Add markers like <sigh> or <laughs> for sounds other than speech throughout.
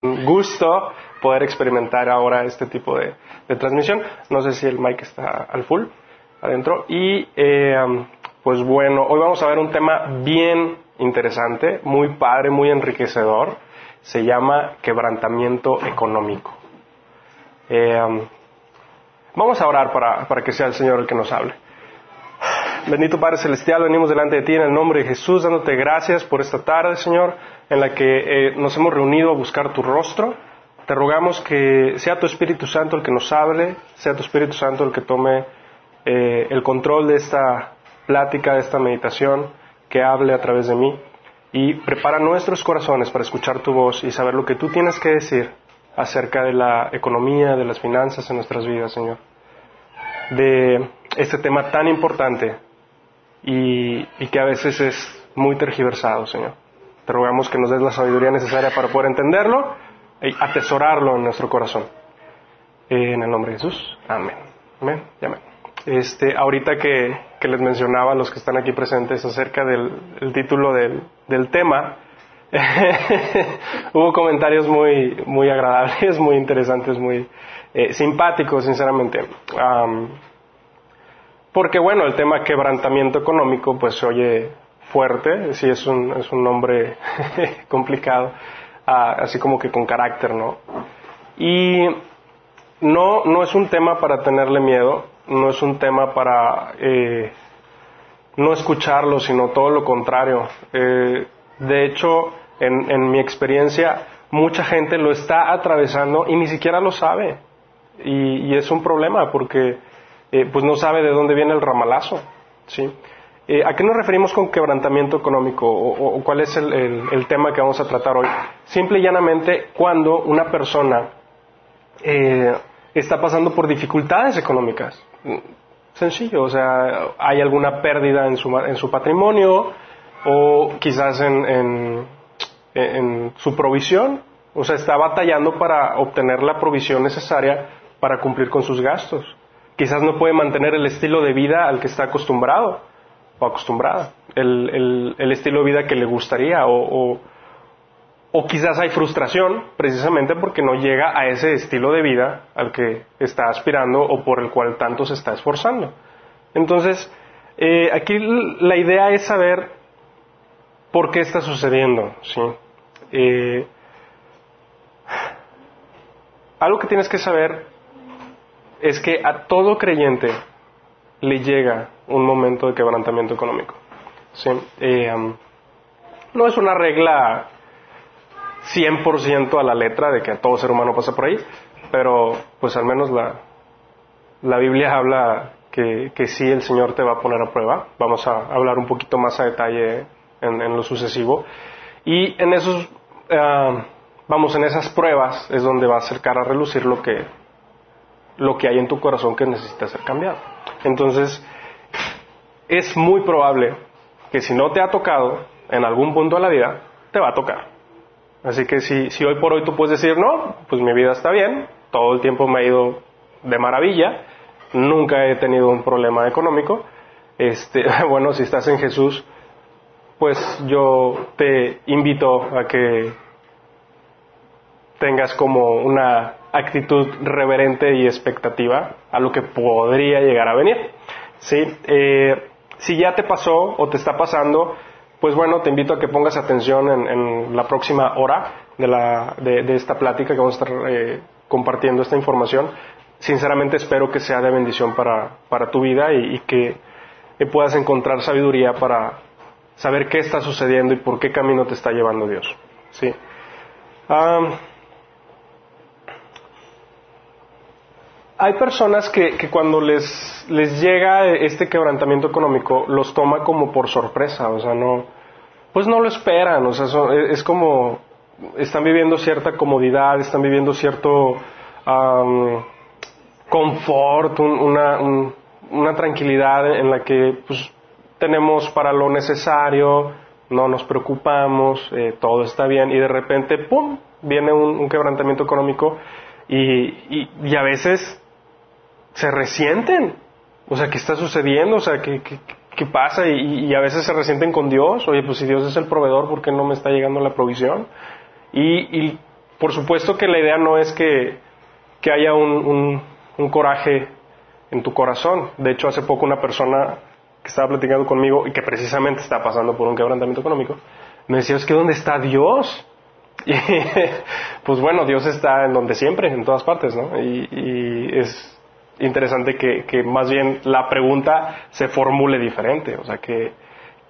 un gusto poder experimentar ahora este tipo de, transmisión. No sé si el mic está al full adentro. Y eh, pues bueno, hoy vamos a ver un tema bien interesante, muy padre, muy enriquecedor. Se llama quebrantamiento económico. Eh, vamos a orar para, para que sea el Señor el que nos hable. Bendito Padre Celestial, venimos delante de ti en el nombre de Jesús, dándote gracias por esta tarde, Señor, en la que eh, nos hemos reunido a buscar tu rostro. Te rogamos que sea tu Espíritu Santo el que nos hable, sea tu Espíritu Santo el que tome eh, el control de esta plática, de esta meditación, que hable a través de mí y prepara nuestros corazones para escuchar tu voz y saber lo que tú tienes que decir acerca de la economía, de las finanzas en nuestras vidas, Señor. De este tema tan importante y, que a veces es muy tergiversado, Señor. Te rogamos que nos des la sabiduría necesaria para poder entenderlo y atesorarlo en nuestro corazón. En el nombre de Jesús. Amén. Amén y amén. Este, ahorita que, les mencionaba a los que están aquí presentes acerca del título del, tema, <laughs> hubo comentarios muy, muy agradables, <laughs> muy interesantes, muy eh, simpáticos, sinceramente. Porque bueno, el tema quebrantamiento económico pues se oye fuerte, sí es un, es un nombre <laughs> complicado, ah, así como que con carácter, ¿no? Y no, no es un tema para tenerle miedo, no es un tema para eh, no escucharlo, sino todo lo contrario. Eh, de hecho, en, en mi experiencia, mucha gente lo está atravesando y ni siquiera lo sabe. Y, y es un problema porque eh, pues no sabe de dónde viene el ramalazo. ¿sí? Eh, ¿A qué nos referimos con quebrantamiento económico o, cuál es el, tema que vamos a tratar hoy? Simple y llanamente cuando una persona eh, está pasando por dificultades económicas. Sencillo, o sea, hay alguna pérdida en su, en su patrimonio o quizás en, en su provisión, o sea, está batallando para obtener la provisión necesaria para cumplir con sus gastos. Quizás no puede mantener el estilo de vida al que está acostumbrado o acostumbrada, el, estilo de vida que le gustaría o, o, quizás hay frustración precisamente porque no llega a ese estilo de vida al que está aspirando o por el cual tanto se está esforzando. Entonces, eh, aquí la idea es saber por qué está sucediendo. ¿sí? Eh, algo que tienes que saber es que a todo creyente le llega un momento de quebrantamiento económico. Eh, no es una regla 100% a la letra de que todo ser humano pasa por ahí, pero pues al menos la, la Biblia habla que, que sí el Señor te va a poner a prueba. Vamos a hablar un poquito más a detalle en, lo sucesivo. Y en esos, eh, vamos, en esas pruebas es donde va a acercar a relucir lo que lo que hay en tu corazón que necesita ser cambiado. Entonces, es muy probable que si no te ha tocado en algún punto de la vida, te va a tocar. Así que si, si hoy por hoy tú puedes decir, no, pues mi vida está bien, todo el tiempo me ha ido de maravilla, nunca he tenido un problema económico, este, <laughs> bueno, si estás en Jesús, pues yo te invito a que tengas como una actitud reverente y expectativa a lo que podría llegar a venir. ¿sí? Eh, si ya te pasó o te está pasando, pues bueno, te invito a que pongas atención en, la próxima hora de, la, de, esta plática que vamos a estar eh, compartiendo esta información. Sinceramente espero que sea de bendición para, para tu vida y, que puedas encontrar sabiduría para saber qué está sucediendo y por qué camino te está llevando Dios. ¿sí? Hay personas que, cuando les, les llega este quebrantamiento económico los toma como por sorpresa, o sea, no, pues no lo esperan, o sea, es como, están viviendo cierta comodidad, están viviendo cierto confort, una, una tranquilidad en la que pues, tenemos para lo necesario, no nos preocupamos, eh, todo está bien y de repente, ¡pum!, viene un, quebrantamiento económico y, y a veces se resienten. O sea, ¿qué está sucediendo? O sea, ¿qué, qué, pasa? Y, a veces se resienten con Dios. Oye, pues si Dios es el proveedor, ¿por qué no me está llegando la provisión? Y, por supuesto que la idea no es que, que haya un, un, coraje en tu corazón. De hecho, hace poco una persona que estaba platicando conmigo y que precisamente está pasando por un quebrantamiento económico, me decía, es que ¿dónde está Dios? <laughs> Y pues bueno, Dios está en donde siempre, en todas partes, ¿no? Y, y es interesante que, que, más bien la pregunta se formule diferente, o sea, que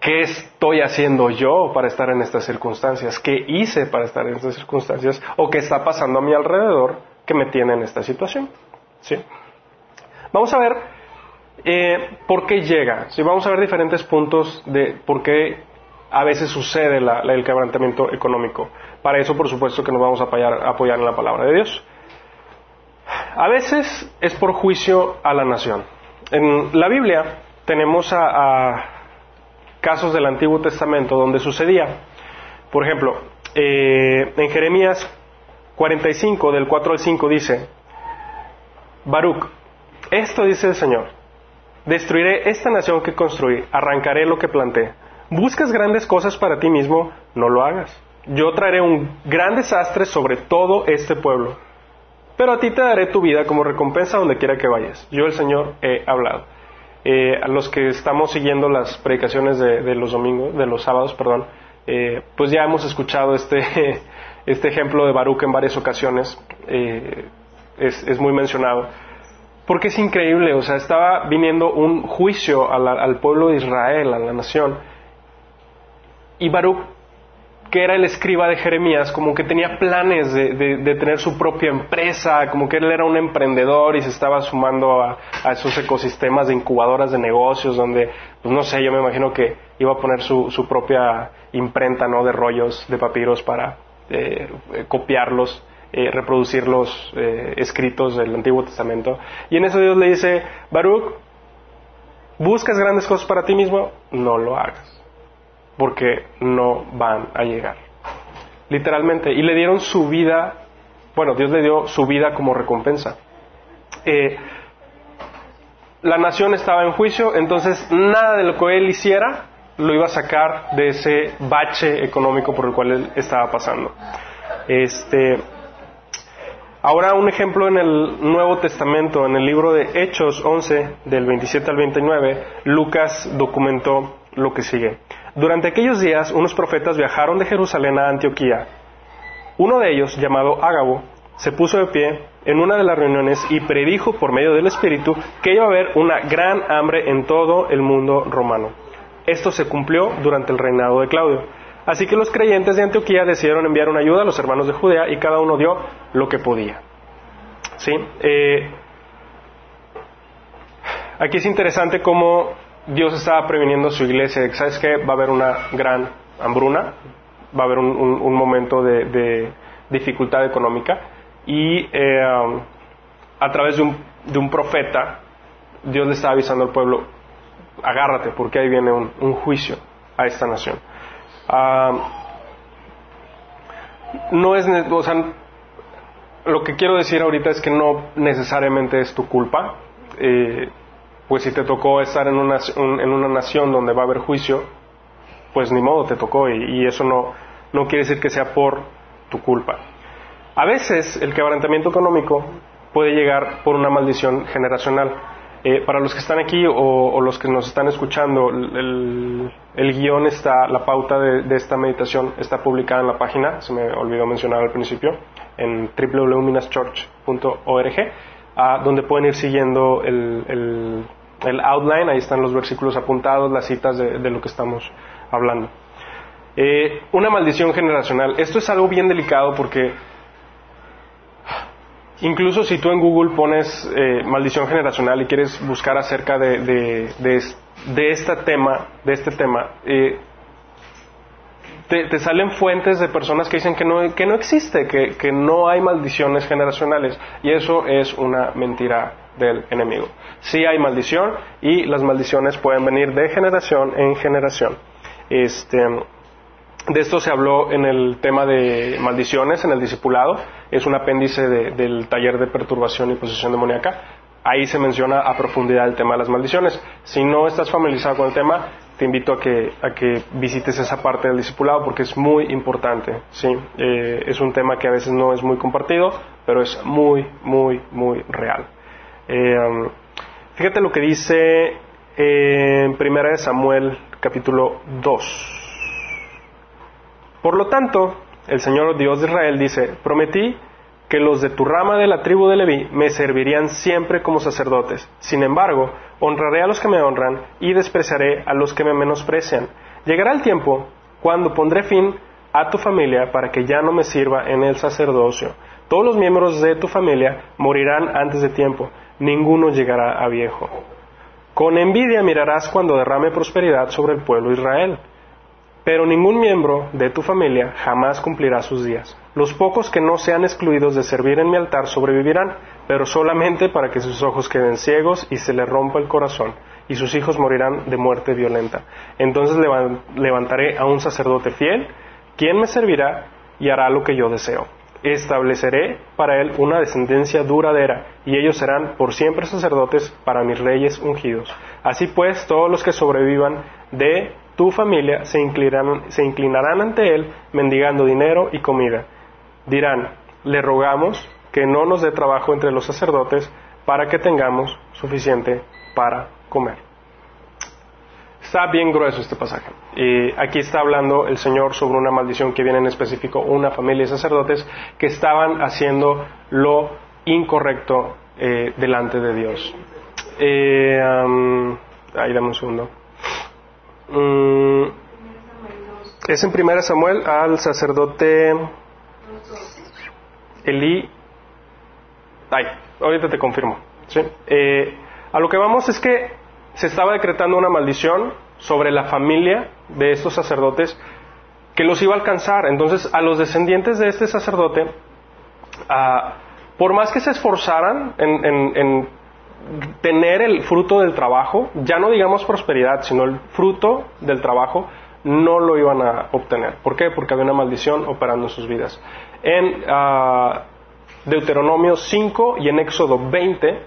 ¿qué estoy haciendo yo para estar en estas circunstancias? ¿Qué hice para estar en estas circunstancias? ¿O qué está pasando a mi alrededor que me tiene en esta situación? ¿Sí? Vamos a ver eh, por qué llega, ¿sí? vamos a ver diferentes puntos de por qué a veces sucede el quebrantamiento económico. Para eso, por supuesto, que nos vamos a apoyar, apoyar en la palabra de Dios. A veces es por juicio a la nación. En la Biblia tenemos a, casos del Antiguo Testamento donde sucedía. Por ejemplo, eh, en Jeremías 45, del 4 al 5 dice, Baruch, esto dice el Señor, destruiré esta nación que construí, arrancaré lo que planté. ¿Buscas grandes cosas para ti mismo? No lo hagas. Yo traeré un gran desastre sobre todo este pueblo pero a ti te daré tu vida como recompensa donde quiera que vayas. Yo el Señor he hablado. Eh, a los que estamos siguiendo las predicaciones de, los domingos, de los sábados, perdón, eh, pues ya hemos escuchado este, <laughs> este ejemplo de Baruch en varias ocasiones, eh, es, muy mencionado, porque es increíble, o sea, estaba viniendo un juicio al pueblo de Israel, a la nación, y Baruch que era el escriba de Jeremías, como que tenía planes de, tener su propia empresa, como que él era un emprendedor y se estaba sumando a, esos ecosistemas de incubadoras de negocios, donde, pues no sé, yo me imagino que iba a poner su, propia imprenta, ¿no? De rollos, de papiros para eh, copiarlos, eh, reproducir los eh, escritos del Antiguo Testamento. Y en eso Dios le dice, Baruch, ¿buscas grandes cosas para ti mismo? No lo hagas porque no van a llegar. Literalmente. Y le dieron su vida, bueno, Dios le dio su vida como recompensa. Eh, la nación estaba en juicio, entonces nada de lo que él hiciera lo iba a sacar de ese bache económico por el cual él estaba pasando. Este, ahora un ejemplo en el Nuevo Testamento, en el libro de Hechos 11, del 27 al 29, Lucas documentó lo que sigue. Durante aquellos días, unos profetas viajaron de Jerusalén a Antioquía. Uno de ellos, llamado Ágabo, se puso de pie en una de las reuniones y predijo por medio del Espíritu que iba a haber una gran hambre en todo el mundo romano. Esto se cumplió durante el reinado de Claudio. Así que los creyentes de Antioquía decidieron enviar una ayuda a los hermanos de Judea y cada uno dio lo que podía. ¿Sí? Eh, aquí es interesante cómo Dios estaba previniendo a su iglesia ¿sabes qué? Va a haber una gran hambruna, va a haber un, momento de, dificultad económica y eh, a través de un, profeta, Dios le estaba avisando al pueblo, agárrate porque ahí viene un, juicio a esta nación. Um, no es, o sea, lo que quiero decir ahorita es que no necesariamente es tu culpa. Eh, pues si te tocó estar en una, en una nación donde va a haber juicio, pues ni modo te tocó y, eso no, no quiere decir que sea por tu culpa. A veces el quebrantamiento económico puede llegar por una maldición generacional. Eh, para los que están aquí o, los que nos están escuchando, el, guion está, la pauta de, esta meditación está publicada en la página, se me olvidó mencionar al principio, en www.minaschurch.org, donde pueden ir siguiendo el, el outline, ahí están los versículos apuntados, las citas de, lo que estamos hablando. Eh, una maldición generacional. Esto es algo bien delicado porque incluso si tú en Google pones eh, maldición generacional y quieres buscar acerca de, de, este tema, de este tema, eh, te, salen fuentes de personas que dicen que no, que no existe, que no hay maldiciones generacionales. Y eso es una mentira del enemigo. Sí hay maldición y las maldiciones pueden venir de generación en generación. Este, de esto se habló en el tema de maldiciones, en el discipulado. Es un apéndice del taller de perturbación y posesión demoníaca. Ahí se menciona a profundidad el tema de las maldiciones. Si no estás familiarizado con el tema, te invito a que, a que visites esa parte del discipulado porque es muy importante. ¿sí? Eh, es un tema que a veces no es muy compartido, pero es muy, muy, muy real. Eh, um, fíjate lo que dice en Primera de Samuel, capítulo 2. Por lo tanto, el Señor Dios de Israel dice, prometí que los de tu rama de la tribu de Leví me servirían siempre como sacerdotes. Sin embargo, honraré a los que me honran y despreciaré a los que me menosprecian. Llegará el tiempo cuando pondré fin a tu familia para que ya no me sirva en el sacerdocio. Todos los miembros de tu familia morirán antes de tiempo, ninguno llegará a viejo. Con envidia mirarás cuando derrame prosperidad sobre el pueblo Israel pero ningún miembro de tu familia jamás cumplirá sus días. Los pocos que no sean excluidos de servir en mi altar sobrevivirán, pero solamente para que sus ojos queden ciegos y se les rompa el corazón, y sus hijos morirán de muerte violenta. Entonces levantaré a un sacerdote fiel, quien me servirá y hará lo que yo deseo. Estableceré para él una descendencia duradera, y ellos serán por siempre sacerdotes para mis reyes ungidos. Así pues, todos los que sobrevivan de tu familia se inclinarán, se inclinarán ante él mendigando dinero y comida. Dirán, le rogamos que no nos dé trabajo entre los sacerdotes para que tengamos suficiente para comer. Está bien grueso este pasaje. Aquí está hablando el Señor sobre una maldición que viene en específico una familia de sacerdotes que estaban haciendo lo incorrecto eh, delante de Dios. Eh, ahí dame un segundo. Mm, es en primera Samuel al sacerdote Elí. Ay, ahorita te confirmo. Eh, a lo que vamos es que se estaba decretando una maldición sobre la familia de estos sacerdotes que los iba a alcanzar. Entonces, a los descendientes de este sacerdote, ah, por más que se esforzaran en tener el fruto del trabajo, ya no digamos prosperidad, sino el fruto del trabajo, no lo iban a obtener. ¿Por qué? Porque había una maldición operando en sus vidas. En ah, Deuteronomio 5 y en Éxodo 20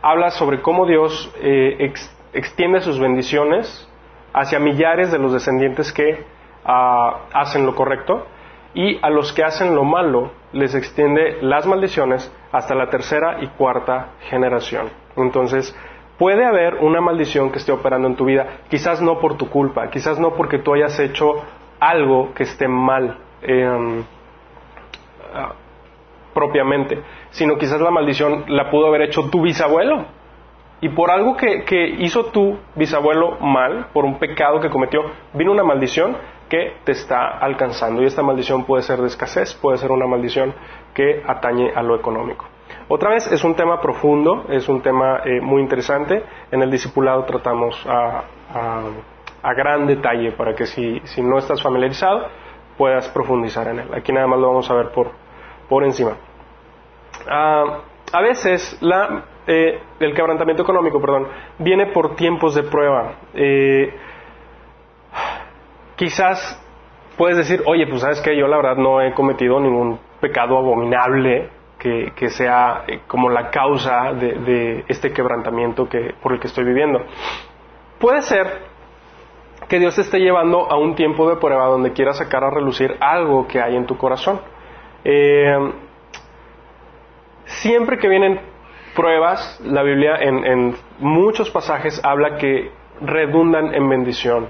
habla sobre cómo Dios eh, extiende sus bendiciones hacia millares de los descendientes que ah, hacen lo correcto y a los que hacen lo malo les extiende las maldiciones hasta la tercera y cuarta generación. Entonces, puede haber una maldición que esté operando en tu vida, quizás no por tu culpa, quizás no porque tú hayas hecho algo que esté mal em, ah, propiamente, sino quizás la maldición la pudo haber hecho tu bisabuelo. Y por algo que, que hizo tu bisabuelo mal, por un pecado que cometió, vino una maldición que te está alcanzando. Y esta maldición puede ser de escasez, puede ser una maldición que atañe a lo económico. Otra vez es un tema profundo, es un tema eh, muy interesante. En el discipulado tratamos a, gran detalle para que si, no estás familiarizado puedas profundizar en él. Aquí nada más lo vamos a ver por, por encima. Ah, a veces la, eh, el quebrantamiento económico perdón, viene por tiempos de prueba. Eh, quizás puedes decir, oye, pues sabes que yo la verdad no he cometido ningún pecado abominable que, sea eh, como la causa de, este quebrantamiento que, por el que estoy viviendo. Puede ser que Dios te esté llevando a un tiempo de prueba donde quiera sacar a relucir algo que hay en tu corazón. Siempre que vienen pruebas, la Biblia en, muchos pasajes habla que redundan en bendición,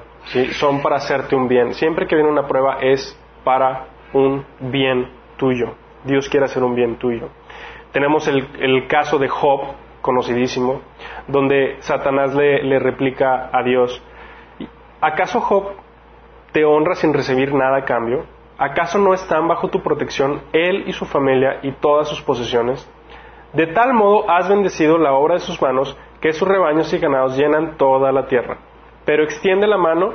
son para hacerte un bien. Siempre que viene una prueba es para un bien tuyo. Dios quiere hacer un bien tuyo. Tenemos el, caso de Job, conocidísimo, donde Satanás le, le replica a Dios, ¿acaso Job te honra sin recibir nada a cambio? ¿Acaso no están bajo tu protección él y su familia y todas sus posesiones? De tal modo has bendecido la obra de sus manos, que sus rebaños y ganados llenan toda la tierra. Pero extiende la mano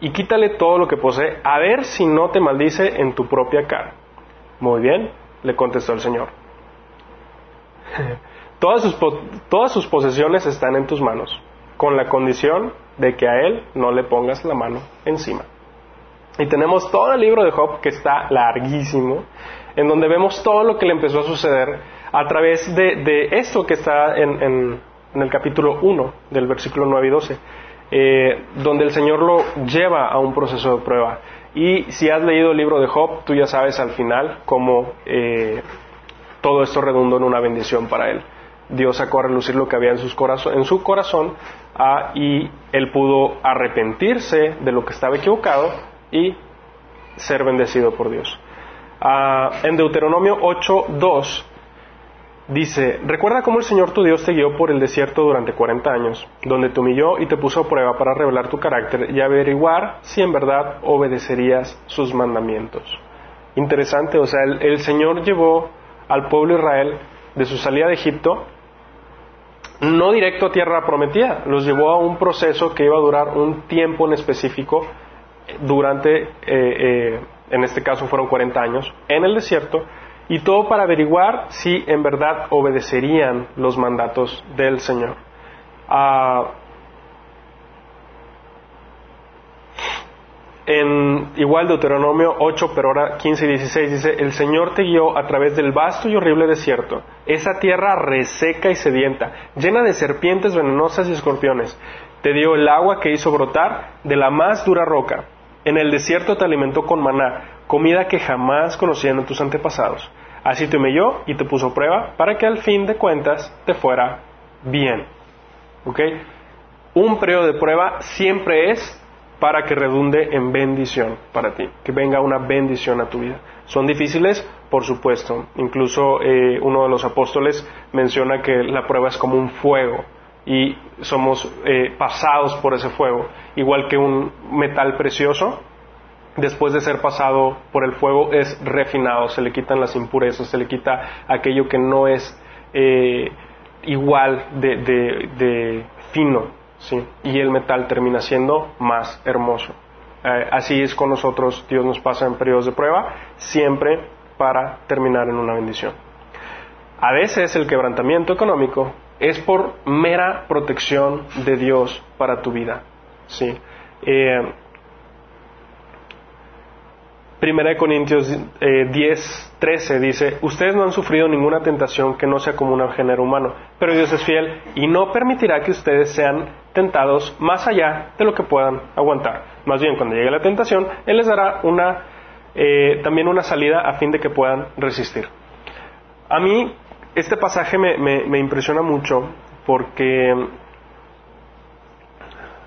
y quítale todo lo que posee, a ver si no te maldice en tu propia cara. Muy bien, le contestó el Señor. <laughs> todas, sus, todas sus posesiones están en tus manos, con la condición de que a Él no le pongas la mano encima. Y tenemos todo el libro de Job que está larguísimo, en donde vemos todo lo que le empezó a suceder a través de, esto que está en, el capítulo 1 del versículo 9 y 12. eh, donde el Señor lo lleva a un proceso de prueba. Y si has leído el libro de Job, tú ya sabes al final cómo eh, todo esto redundó en una bendición para él. Dios sacó a relucir lo que había en su corazón ah, y él pudo arrepentirse de lo que estaba equivocado y ser bendecido por Dios. Ah, en Deuteronomio 8.2 dice, recuerda cómo el Señor tu Dios te guió por el desierto durante 40 años, donde te humilló y te puso a prueba para revelar tu carácter y averiguar si en verdad obedecerías sus mandamientos. Interesante, o sea, el, Señor llevó al pueblo de Israel de su salida de Egipto no directo a tierra prometida, los llevó a un proceso que iba a durar un tiempo en específico durante, eh, eh, en este caso fueron 40 años, en el desierto, y todo para averiguar si en verdad obedecerían los mandatos del Señor. Ah, en igual Deuteronomio 8, pero ahora 15 y 16 dice, el Señor te guió a través del vasto y horrible desierto, esa tierra reseca y sedienta, llena de serpientes venenosas y escorpiones. Te dio el agua que hizo brotar de la más dura roca. En el desierto te alimentó con maná, comida que jamás conocían tus antepasados. Así te humilló y te puso prueba para que al fin de cuentas te fuera bien. ¿Ok? Un periodo de prueba siempre es para que redunde en bendición para ti, que venga una bendición a tu vida. ¿Son difíciles? Por supuesto. Incluso eh, uno de los apóstoles menciona que la prueba es como un fuego y somos eh, pasados por ese fuego, igual que un metal precioso. Después de ser pasado por el fuego es refinado, se le quitan las impurezas, se le quita aquello que no es eh, igual de fino, ¿sí? y el metal termina siendo más hermoso. Eh, así es con nosotros, Dios nos pasa en periodos de prueba, siempre para terminar en una bendición. A veces el quebrantamiento económico es por mera protección de Dios para tu vida. ¿sí? Eh, Primera de Corintios 10, 13 dice, ustedes no han sufrido ninguna tentación que no sea como un género humano, pero Dios es fiel y no permitirá que ustedes sean tentados más allá de lo que puedan aguantar. Más bien, cuando llegue la tentación, Él les dará eh, también una salida a fin de que puedan resistir. A mí, este pasaje me, impresiona mucho porque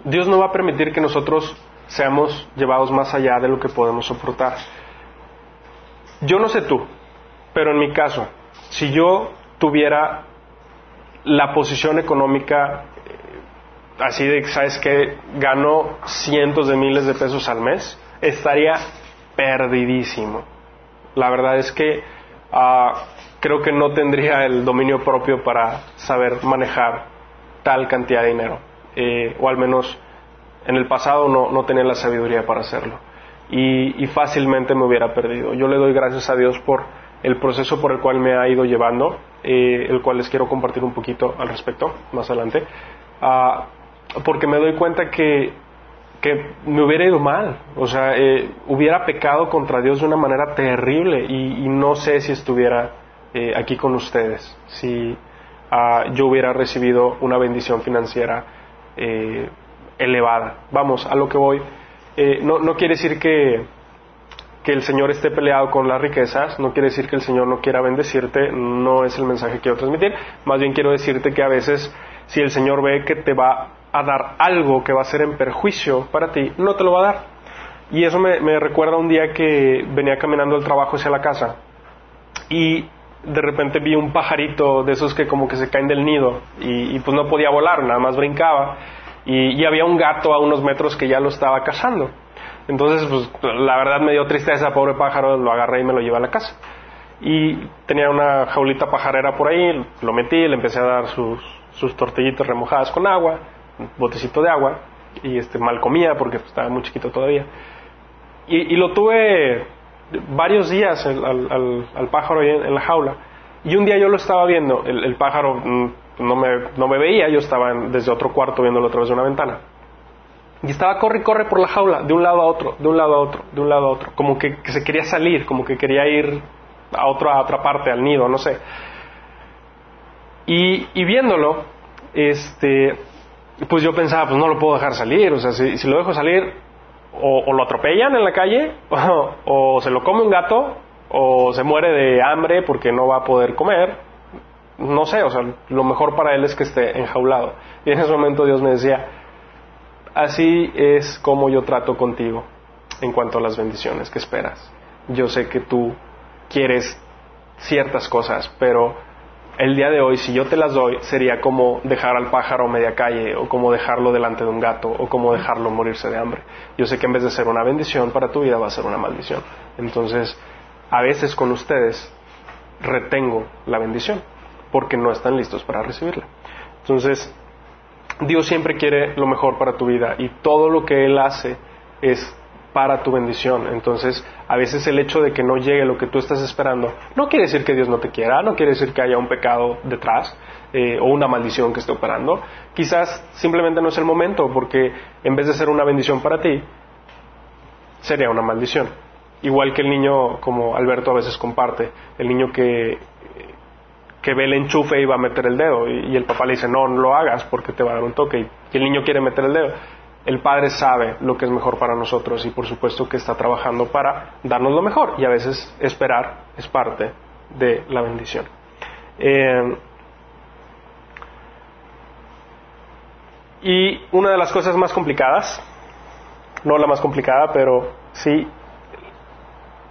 Dios no va a permitir que nosotros seamos llevados más allá de lo que podemos soportar. Yo no sé tú, pero en mi caso, si yo tuviera la posición económica eh, así de, ¿sabes que Gano cientos de miles de pesos al mes, estaría perdidísimo. La verdad es que ah, creo que no tendría el dominio propio para saber manejar tal cantidad de dinero, eh, o al menos en el pasado no, no tenía la sabiduría para hacerlo. Y, fácilmente me hubiera perdido. Yo le doy gracias a Dios por el proceso por el cual me ha ido llevando, eh, el cual les quiero compartir un poquito al respecto más adelante, ah, porque me doy cuenta que, que me hubiera ido mal, o sea, eh, hubiera pecado contra Dios de una manera terrible y, no sé si estuviera eh, aquí con ustedes, si ah, yo hubiera recibido una bendición financiera elevada. Vamos, a lo que voy. Eh, no, no, quiere decir que, que el Señor esté peleado con las riquezas, no quiere decir que el Señor no quiera bendecirte, no es el mensaje que quiero transmitir, más bien quiero decirte que a veces si el Señor ve que te va a dar algo que va a ser en perjuicio para ti, no te lo va a dar. Y eso me, me recuerda un día que venía caminando el trabajo hacia la casa y de repente vi un pajarito de esos que como que se caen del nido y, pues no podía volar, nada más brincaba y, había un gato a unos metros que ya lo estaba cazando. Entonces, pues la verdad me dio tristeza, pobre pájaro, lo agarré y me lo llevé a la casa. Y tenía una jaulita pajarera por ahí, lo metí, le empecé a dar sus, sus tortillitas remojadas con agua, un botecito de agua, y este mal comía porque pues, estaba muy chiquito todavía. Y, lo tuve varios días al, al, pájaro ahí en, la jaula. Y un día yo lo estaba viendo, el, el pájaro mm, no me, no me veía, yo estaba desde otro cuarto viéndolo a través de una ventana. Y estaba corre y corre por la jaula, de un lado a otro, de un lado a otro, de un lado a otro, como que, se quería salir, como que quería ir a, otro, a otra parte, al nido, no sé. Y, y viéndolo, este, pues yo pensaba, pues no lo puedo dejar salir, o sea, si, lo dejo salir, o, lo atropellan en la calle, <laughs> o, se lo come un gato, o se muere de hambre porque no va a poder comer, no sé, o sea, lo mejor para él es que esté enjaulado. Y en ese momento Dios me decía, así es como yo trato contigo en cuanto a las bendiciones que esperas. Yo sé que tú quieres ciertas cosas, pero el día de hoy, si yo te las doy, sería como dejar al pájaro a media calle, o como dejarlo delante de un gato, o como dejarlo morirse de hambre. Yo sé que en vez de ser una bendición para tu vida, va a ser una maldición. Entonces, a veces con ustedes retengo la bendición, porque no están listos para recibirla. Entonces, Dios siempre quiere lo mejor para tu vida, y todo lo que Él hace es para tu bendición. Entonces, a veces el hecho de que no llegue lo que tú estás esperando, no quiere decir que Dios no te quiera, no quiere decir que haya un pecado detrás eh, o una maldición que esté operando. Quizás simplemente no es el momento, porque en vez de ser una bendición para ti, sería una maldición. Igual que el niño, como Alberto a veces comparte, el niño que, que ve el enchufe y va a meter el dedo, y, el papá le dice, no, no lo hagas porque te va a dar un toque, y el niño quiere meter el dedo el Padre sabe lo que es mejor para nosotros y por supuesto que está trabajando para darnos lo mejor y a veces esperar es parte de la bendición. Eh, y una de las cosas más complicadas, no la más complicada, pero sí,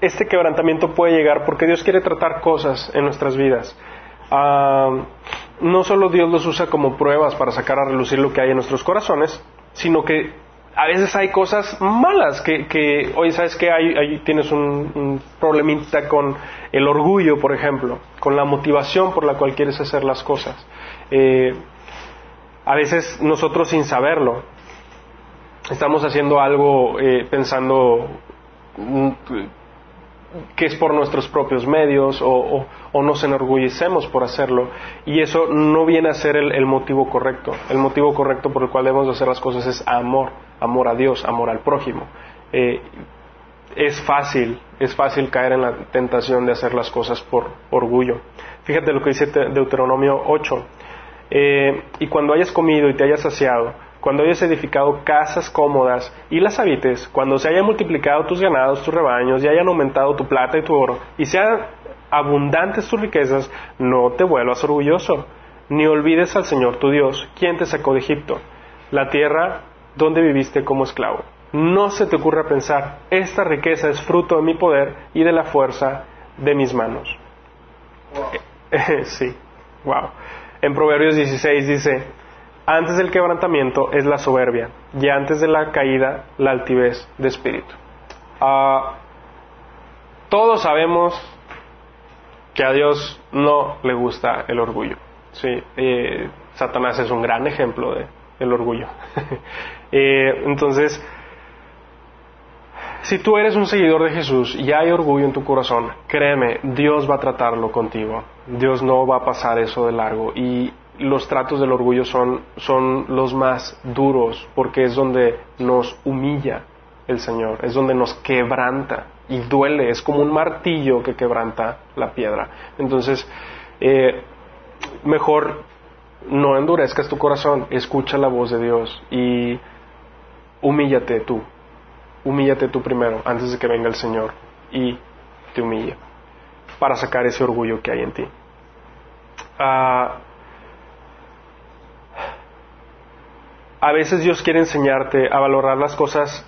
este quebrantamiento puede llegar porque Dios quiere tratar cosas en nuestras vidas. Ah, no solo Dios los usa como pruebas para sacar a relucir lo que hay en nuestros corazones, sino que a veces hay cosas malas que, que oye, ¿sabes qué? Hay, tienes un, problemita con el orgullo, por ejemplo, con la motivación por la cual quieres hacer las cosas. Eh, a veces nosotros sin saberlo, estamos haciendo algo eh, pensando mm, que es por nuestros propios medios o, nos enorgullecemos por hacerlo y eso no viene a ser el, motivo correcto. El motivo correcto por el cual debemos hacer las cosas es amor, amor a Dios, amor al prójimo. Eh, es fácil, es fácil caer en la tentación de hacer las cosas por orgullo. Fíjate lo que dice Deuteronomio 8. Eh, y cuando hayas comido y te hayas saciado, cuando hayas edificado casas cómodas y las habites, cuando se hayan multiplicado tus ganados, tus rebaños, y hayan aumentado tu plata y tu oro, y sean abundantes tus riquezas, no te vuelvas orgulloso, ni olvides al Señor tu Dios, quien te sacó de Egipto, la tierra donde viviste como esclavo. No se te ocurra pensar, esta riqueza es fruto de mi poder y de la fuerza de mis manos. <laughs> sí, wow. En Proverbios 16 dice, antes del quebrantamiento es la soberbia y antes de la caída la altivez de espíritu. Ah, todos sabemos que a Dios no le gusta el orgullo. Sí, eh, Satanás es un gran ejemplo de el orgullo. <laughs> Eh, entonces, si tú eres un seguidor de Jesús y hay orgullo en tu corazón, créeme, Dios va a tratarlo contigo. Dios no va a pasar eso de largo. Y los tratos del orgullo son, son los más duros porque es donde nos humilla el Señor, es donde nos quebranta y duele, es como un martillo que quebranta la piedra. Entonces, eh, mejor no endurezcas tu corazón, escucha la voz de Dios y humíllate tú, humíllate tú primero antes de que venga el Señor y te humille para sacar ese orgullo que hay en ti. Ah, a veces Dios quiere enseñarte a valorar las cosas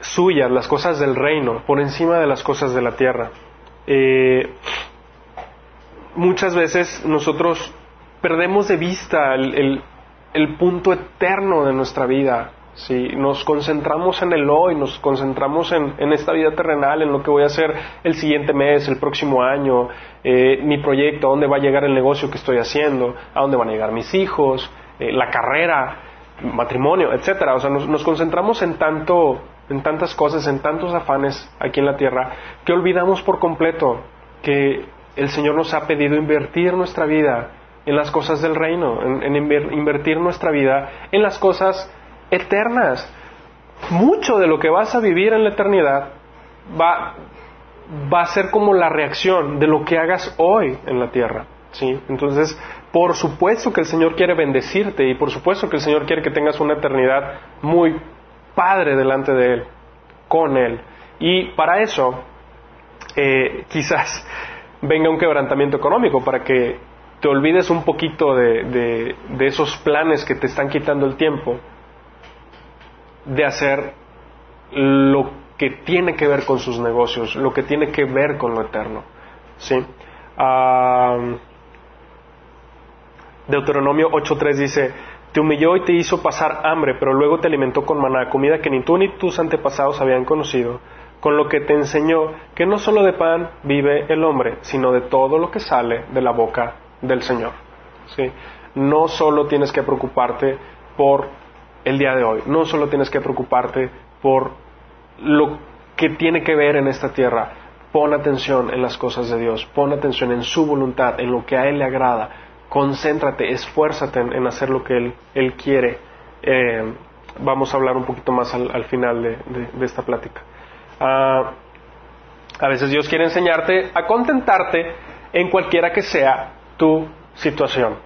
suyas, las cosas del reino, por encima de las cosas de la tierra. Eh, muchas veces nosotros perdemos de vista el, punto eterno de nuestra vida. Si nos concentramos en el hoy, nos concentramos en, esta vida terrenal, en lo que voy a hacer el siguiente mes, el próximo año, eh, mi proyecto, a dónde va a llegar el negocio que estoy haciendo, a dónde van a llegar mis hijos, eh, la carrera, matrimonio, etcétera. O sea, nos, concentramos en tanto, en tantas cosas, en tantos afanes aquí en la tierra, que olvidamos por completo que el Señor nos ha pedido invertir nuestra vida en las cosas del reino, en, invertir nuestra vida en las cosas eternas. Mucho de lo que vas a vivir en la eternidad va, va a ser como la reacción de lo que hagas hoy en la tierra. ¿Sí? Entonces, por supuesto que el Señor quiere bendecirte y por supuesto que el Señor quiere que tengas una eternidad muy padre delante de Él, con Él. Y para eso, eh, quizás <laughs> venga un quebrantamiento económico, para que te olvides un poquito de, de esos planes que te están quitando el tiempo de hacer lo que tiene que ver con sus negocios, lo que tiene que ver con lo eterno. ¿sí? Deuteronomio 8.3 dice, te humilló y te hizo pasar hambre, pero luego te alimentó con maná, comida que ni tú ni tus antepasados habían conocido, con lo que te enseñó que no solo de pan vive el hombre, sino de todo lo que sale de la boca del Señor. ¿sí? No solo tienes que preocuparte por el día de hoy, no solo tienes que preocuparte por lo que tiene que ver en esta tierra, pon atención en las cosas de Dios, pon atención en su voluntad, en lo que a Él le agrada, concéntrate, esfuérzate en, hacer lo que Él, él quiere. Eh, vamos a hablar un poquito más al, final de, esta plática. Ah, a veces Dios quiere enseñarte a contentarte en cualquiera que sea tu situación.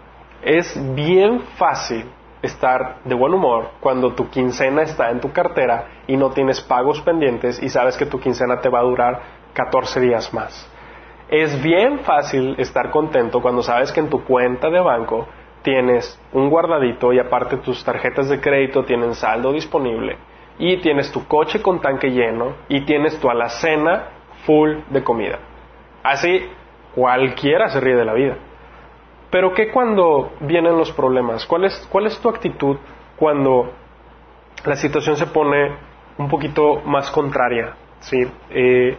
Es bien fácil estar de buen humor cuando tu quincena está en tu cartera y no tienes pagos pendientes y sabes que tu quincena te va a durar 14 días más. Es bien fácil estar contento cuando sabes que en tu cuenta de banco tienes un guardadito y aparte tus tarjetas de crédito tienen saldo disponible y tienes tu coche con tanque lleno y tienes tu alacena full de comida. Así cualquiera se ríe de la vida. Pero ¿qué cuando vienen los problemas? ¿Cuál es, cuál es tu actitud cuando la situación se pone un poquito más contraria? ¿sí? Eh,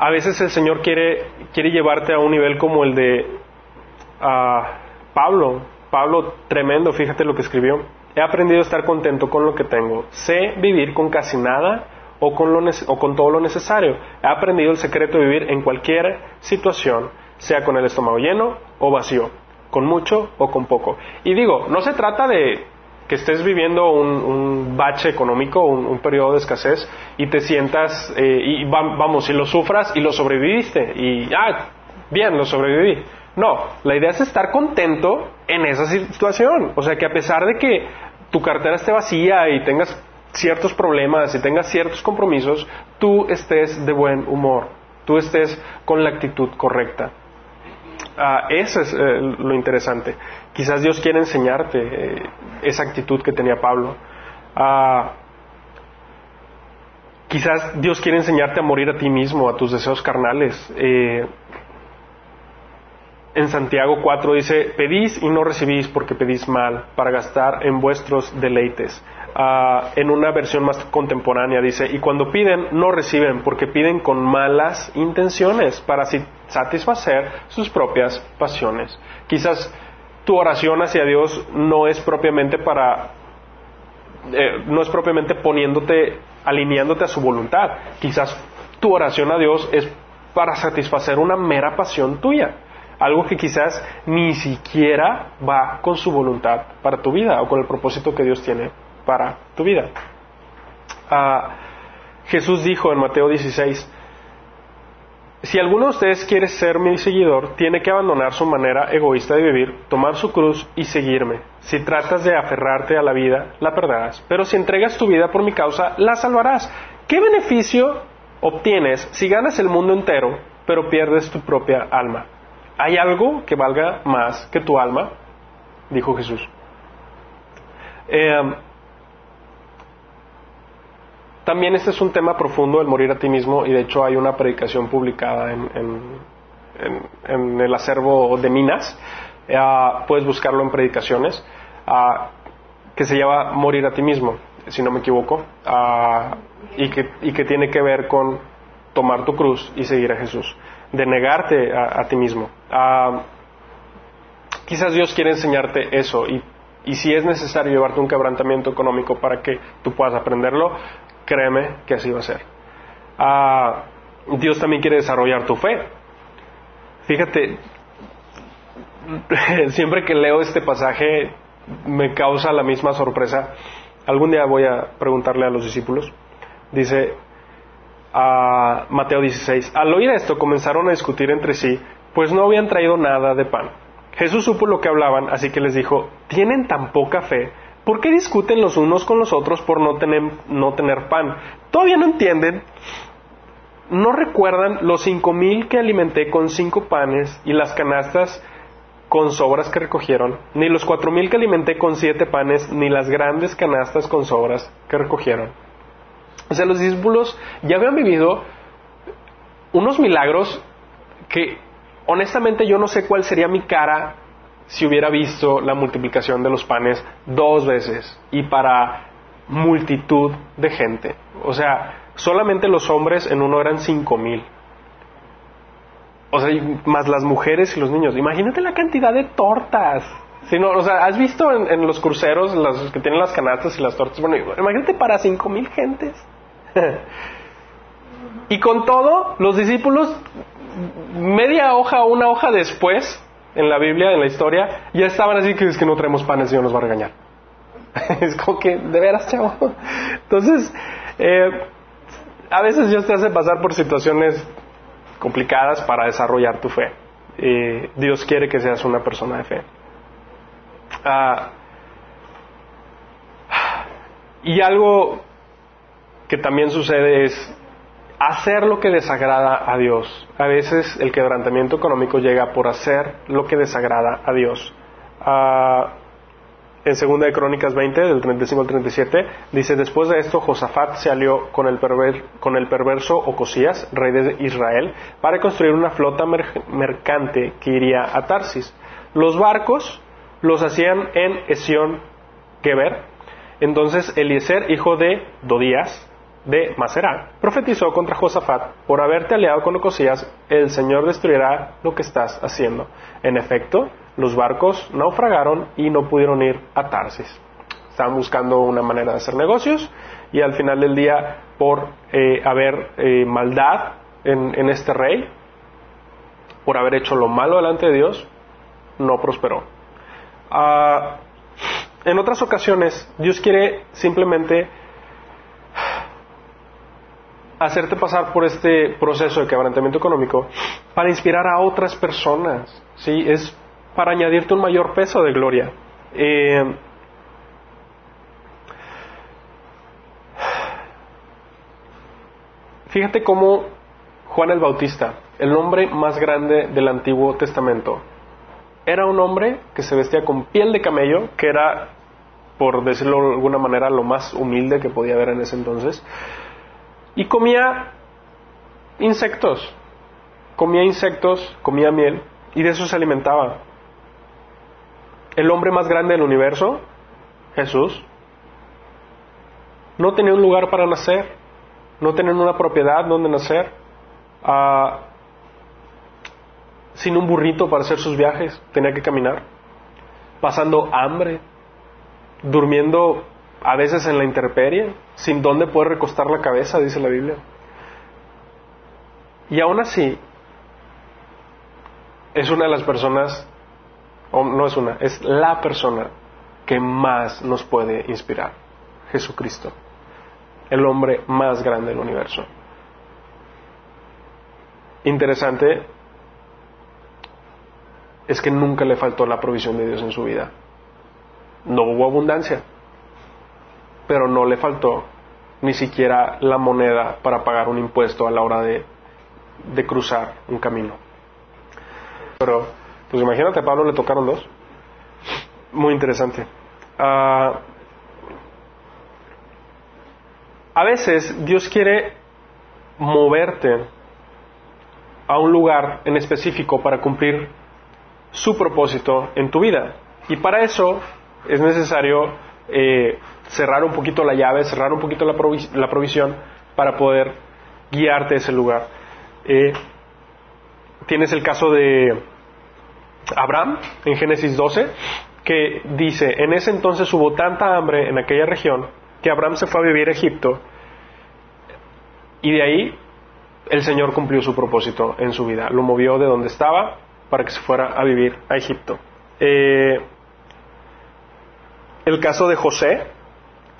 a veces el Señor quiere, quiere llevarte a un nivel como el de Pablo. Pablo, tremendo, fíjate lo que escribió. He aprendido a estar contento con lo que tengo. Sé vivir con casi nada o con, lo, o con todo lo necesario. He aprendido el secreto de vivir en cualquier situación sea con el estómago lleno o vacío, con mucho o con poco. Y digo, no se trata de que estés viviendo un, bache económico, un, periodo de escasez y te sientas, eh, y vamos, y lo sufras y lo sobreviviste, y, ah, bien, lo sobreviví. No, la idea es estar contento en esa situación. O sea, que a pesar de que tu cartera esté vacía y tengas ciertos problemas y tengas ciertos compromisos, tú estés de buen humor, tú estés con la actitud correcta. Ah, eso es eh, lo interesante. Quizás Dios quiere enseñarte eh, esa actitud que tenía Pablo. Ah, quizás Dios quiere enseñarte a morir a ti mismo, a tus deseos carnales. Eh, en Santiago 4 dice, pedís y no recibís porque pedís mal, para gastar en vuestros deleites. Ah, en una versión más contemporánea dice, y cuando piden no reciben porque piden con malas intenciones para satisfacer sus propias pasiones. Quizás tu oración hacia Dios no es propiamente para, eh, no es propiamente poniéndote, alineándote a su voluntad. Quizás tu oración a Dios es para satisfacer una mera pasión tuya algo que quizás ni siquiera va con su voluntad para tu vida o con el propósito que Dios tiene para tu vida. Ah, Jesús dijo en Mateo 16, si alguno de ustedes quiere ser mi seguidor, tiene que abandonar su manera egoísta de vivir, tomar su cruz y seguirme. Si tratas de aferrarte a la vida, la perderás, pero si entregas tu vida por mi causa, la salvarás. ¿Qué beneficio obtienes si ganas el mundo entero, pero pierdes tu propia alma? ¿Hay algo que valga más que tu alma? Dijo Jesús. Eh, también este es un tema profundo, el morir a ti mismo, y de hecho hay una predicación publicada en, el acervo de Minas, ah, puedes buscarlo en predicaciones, ah, que se llama Morir a ti mismo, si no me equivoco, ah, y, que, y, que, tiene que ver con tomar tu cruz y seguir a Jesús, de negarte a, ti mismo. quizás Dios quiere enseñarte eso y y si es necesario llevarte un quebrantamiento económico para que tú puedas aprenderlo, créeme que así va a ser. Ah, Dios también quiere desarrollar tu fe. Fíjate, <laughs> siempre que leo este pasaje me causa la misma sorpresa. Algún día voy a preguntarle a los discípulos. Dice a Mateo 16, al oír esto comenzaron a discutir entre sí pues no habían traído nada de pan. Jesús supo lo que hablaban, así que les dijo, ¿tienen tan poca fe? ¿Por qué discuten los unos con los otros por no tener, pan? ¿Todavía no entienden? ¿No recuerdan los cinco mil que alimenté con cinco panes y las canastas con sobras que recogieron? Ni los cuatro mil que alimenté con siete panes, ni las grandes canastas con sobras que recogieron. O sea, los discípulos ya habían vivido unos milagros que honestamente yo no sé cuál sería mi cara si hubiera visto la multiplicación de los panes dos veces y para multitud de gente. O sea, solamente los hombres en uno eran cinco mil. O sea, más las mujeres y los niños. Imagínate la cantidad de tortas. Si no, o sea, ¿has visto en, los cruceros los que tienen las canastas y las tortas? Bueno, imagínate para cinco mil gentes. <laughs> y con todo, los discípulos, media hoja o una hoja después, en la Biblia, en la historia, ya estaban así que es que no traemos panes y Dios nos va a regañar. <laughs> es como que, de veras, chavo. Entonces, eh, a veces Dios te hace pasar por situaciones complicadas para desarrollar tu fe. Dios quiere que seas una persona de fe. Ah, y algo que también sucede es hacer lo que desagrada a Dios. A veces el quebrantamiento económico llega por hacer lo que desagrada a Dios. Ah, en 2 de Crónicas 20, del 35 al 37, dice, después de esto Josafat se alió con el, con el perverso Ocosías, rey de Israel, para construir una flota mercante que iría a Tarsis. Los barcos los hacían en Esión Geber. Entonces Eliezer, hijo de Dodías, de Maserá, profetizó contra Josafat, por haberte aliado con Ocosías, el Señor destruirá lo que estás haciendo. En efecto, los barcos naufragaron y no pudieron ir a Tarsis. Estaban buscando una manera de hacer negocios y al final del día, por eh, haber eh, maldad en, este rey, por haber hecho lo malo delante de Dios, no prosperó. Ah, en otras ocasiones, Dios quiere simplemente hacerte pasar por este proceso de quebrantamiento económico para inspirar a otras personas. ¿sí? Es para añadirte un mayor peso de gloria. Eh, fíjate cómo Juan el Bautista, el hombre más grande del Antiguo Testamento, era un hombre que se vestía con piel de camello, que era, por decirlo de alguna manera, lo más humilde que podía haber en ese entonces, y comía insectos, comía insectos, comía miel, y de eso se alimentaba. El hombre más grande del universo, Jesús, no tenía un lugar para nacer, no tenía una propiedad donde nacer, ah, sin un burrito para hacer sus viajes, tenía que caminar, pasando hambre, durmiendo a veces en la intemperie, sin dónde poder recostar la cabeza, dice la Biblia. Y aún así, es una de las personas o no es una, es la persona que más nos puede inspirar, Jesucristo, el hombre más grande del universo. Interesante es que nunca le faltó la provisión de Dios en su vida. No hubo abundancia, pero no le faltó ni siquiera la moneda para pagar un impuesto a la hora de, de cruzar un camino. Pero pues imagínate, a Pablo le tocaron dos. Muy interesante. Ah, a veces Dios quiere moverte a un lugar en específico para cumplir su propósito en tu vida. Y para eso es necesario eh, cerrar un poquito la llave, cerrar un poquito la, provisión para poder guiarte a ese lugar. Eh, tienes el caso de Abraham en Génesis 12, que dice, en ese entonces hubo tanta hambre en aquella región que Abraham se fue a vivir a Egipto y de ahí el Señor cumplió su propósito en su vida, lo movió de donde estaba para que se fuera a vivir a Egipto. Eh, el caso de José,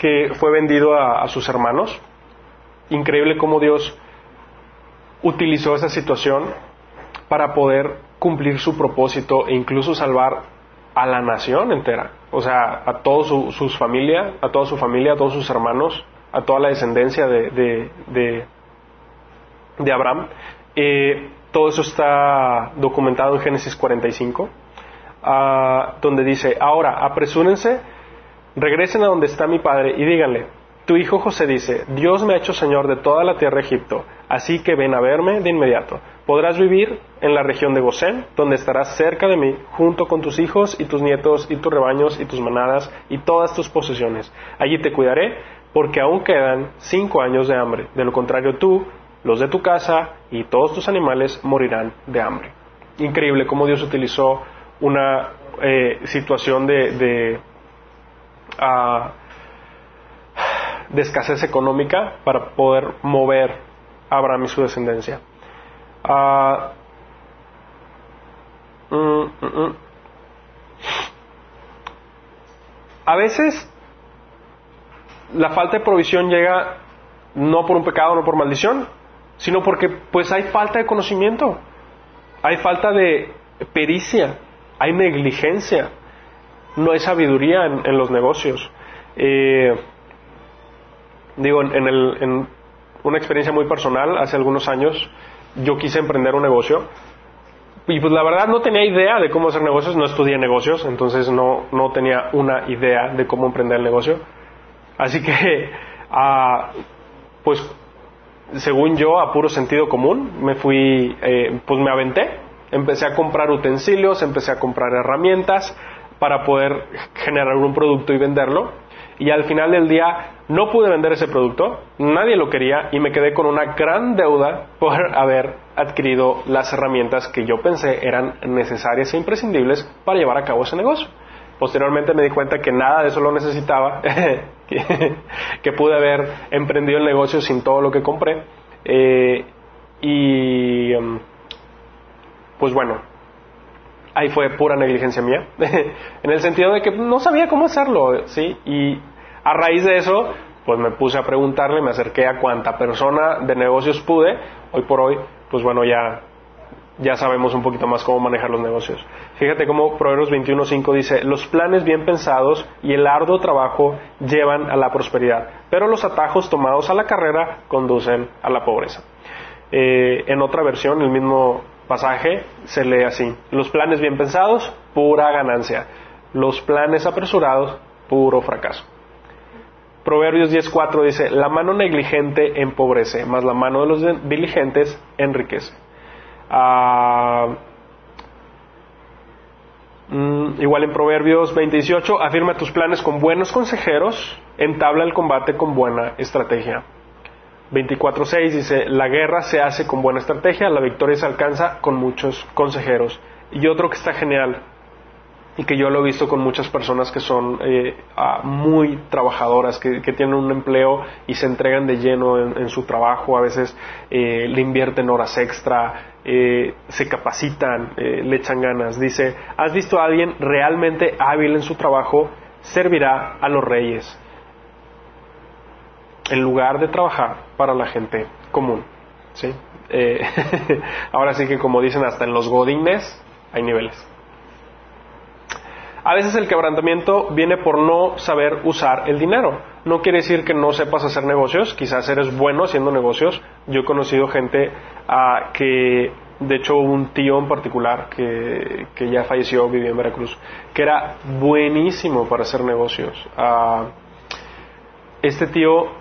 que fue vendido a, sus hermanos, increíble cómo Dios utilizó esa situación para poder cumplir su propósito e incluso salvar a la nación entera, o sea, a toda su, sus familia, a toda su familia, a todos sus hermanos, a toda la descendencia de, de, Abraham. Eh, todo eso está documentado en Génesis 45, ah, donde dice, ahora apresúrense, regresen a donde está mi padre y díganle, tu hijo José dice, Dios me ha hecho Señor de toda la tierra de Egipto, así que ven a verme de inmediato. Podrás vivir en la región de Gosén, donde estarás cerca de mí, junto con tus hijos y tus nietos y tus rebaños y tus manadas y todas tus posesiones. Allí te cuidaré, porque aún quedan cinco años de hambre. De lo contrario tú, los de tu casa y todos tus animales morirán de hambre. Increíble cómo Dios utilizó una eh, situación de, de, escasez económica para poder mover a Abraham y su descendencia. Ah, mm, mm, mm. A veces la falta de provisión llega no por un pecado, no por maldición, sino porque pues hay falta de conocimiento, hay falta de pericia, hay negligencia, no hay sabiduría en, los negocios. Eh, digo, en, en una experiencia muy personal, hace algunos años yo quise emprender un negocio y pues la verdad no tenía idea de cómo hacer negocios, no estudié negocios, entonces no, no tenía una idea de cómo emprender el negocio. Así que, <laughs> ah, pues según yo, a puro sentido común, me fui, eh, pues me aventé, empecé a comprar utensilios, empecé a comprar herramientas para poder generar un producto y venderlo. Y al final del día no pude vender ese producto, nadie lo quería y me quedé con una gran deuda por <laughs> haber adquirido las herramientas que yo pensé eran necesarias e imprescindibles para llevar a cabo ese negocio. Posteriormente me di cuenta que nada de eso lo necesitaba, <laughs> que, pude haber emprendido el negocio sin todo lo que compré. Eh, y um, pues bueno, ahí fue pura negligencia mía, <laughs> en el sentido de que no sabía cómo hacerlo, ¿sí? Y a raíz de eso, pues me puse a preguntarle, me acerqué a cuánta persona de negocios pude, hoy por hoy, pues bueno, ya ya sabemos un poquito más cómo manejar los negocios. Fíjate cómo Proverbios 21.5 dice, los planes bien pensados y el arduo trabajo llevan a la prosperidad, pero los atajos tomados a la carrera conducen a la pobreza. Eh, en otra versión, el mismo pasaje se lee así, los planes bien pensados, pura ganancia, los planes apresurados, puro fracaso. Proverbios 10.4 dice, la mano negligente empobrece, mas la mano de los diligentes enriquece. Mm, igual en Proverbios 20:18, afirma tus planes con buenos consejeros, entabla el combate con buena estrategia. 24:6 dice, la guerra se hace con buena estrategia, la victoria se alcanza con muchos consejeros. Y otro que está genial, y que yo lo he visto con muchas personas que son eh, muy trabajadoras, que, tienen un empleo y se entregan de lleno en, su trabajo, a veces eh, le invierten horas extra, eh, se capacitan, le echan ganas. Dice, ¿has visto a alguien realmente hábil en su trabajo? Servirá a los reyes en lugar de trabajar para la gente común. ¿sí? <laughs> ahora sí que como dicen, hasta en los godines hay niveles. A veces el quebrantamiento viene por no saber usar el dinero. No quiere decir que no sepas hacer negocios, quizás eres bueno haciendo negocios. Yo he conocido gente ah, que, de hecho, un tío en particular que, ya falleció, vivía en Veracruz, que era buenísimo para hacer negocios. Ah, este tío,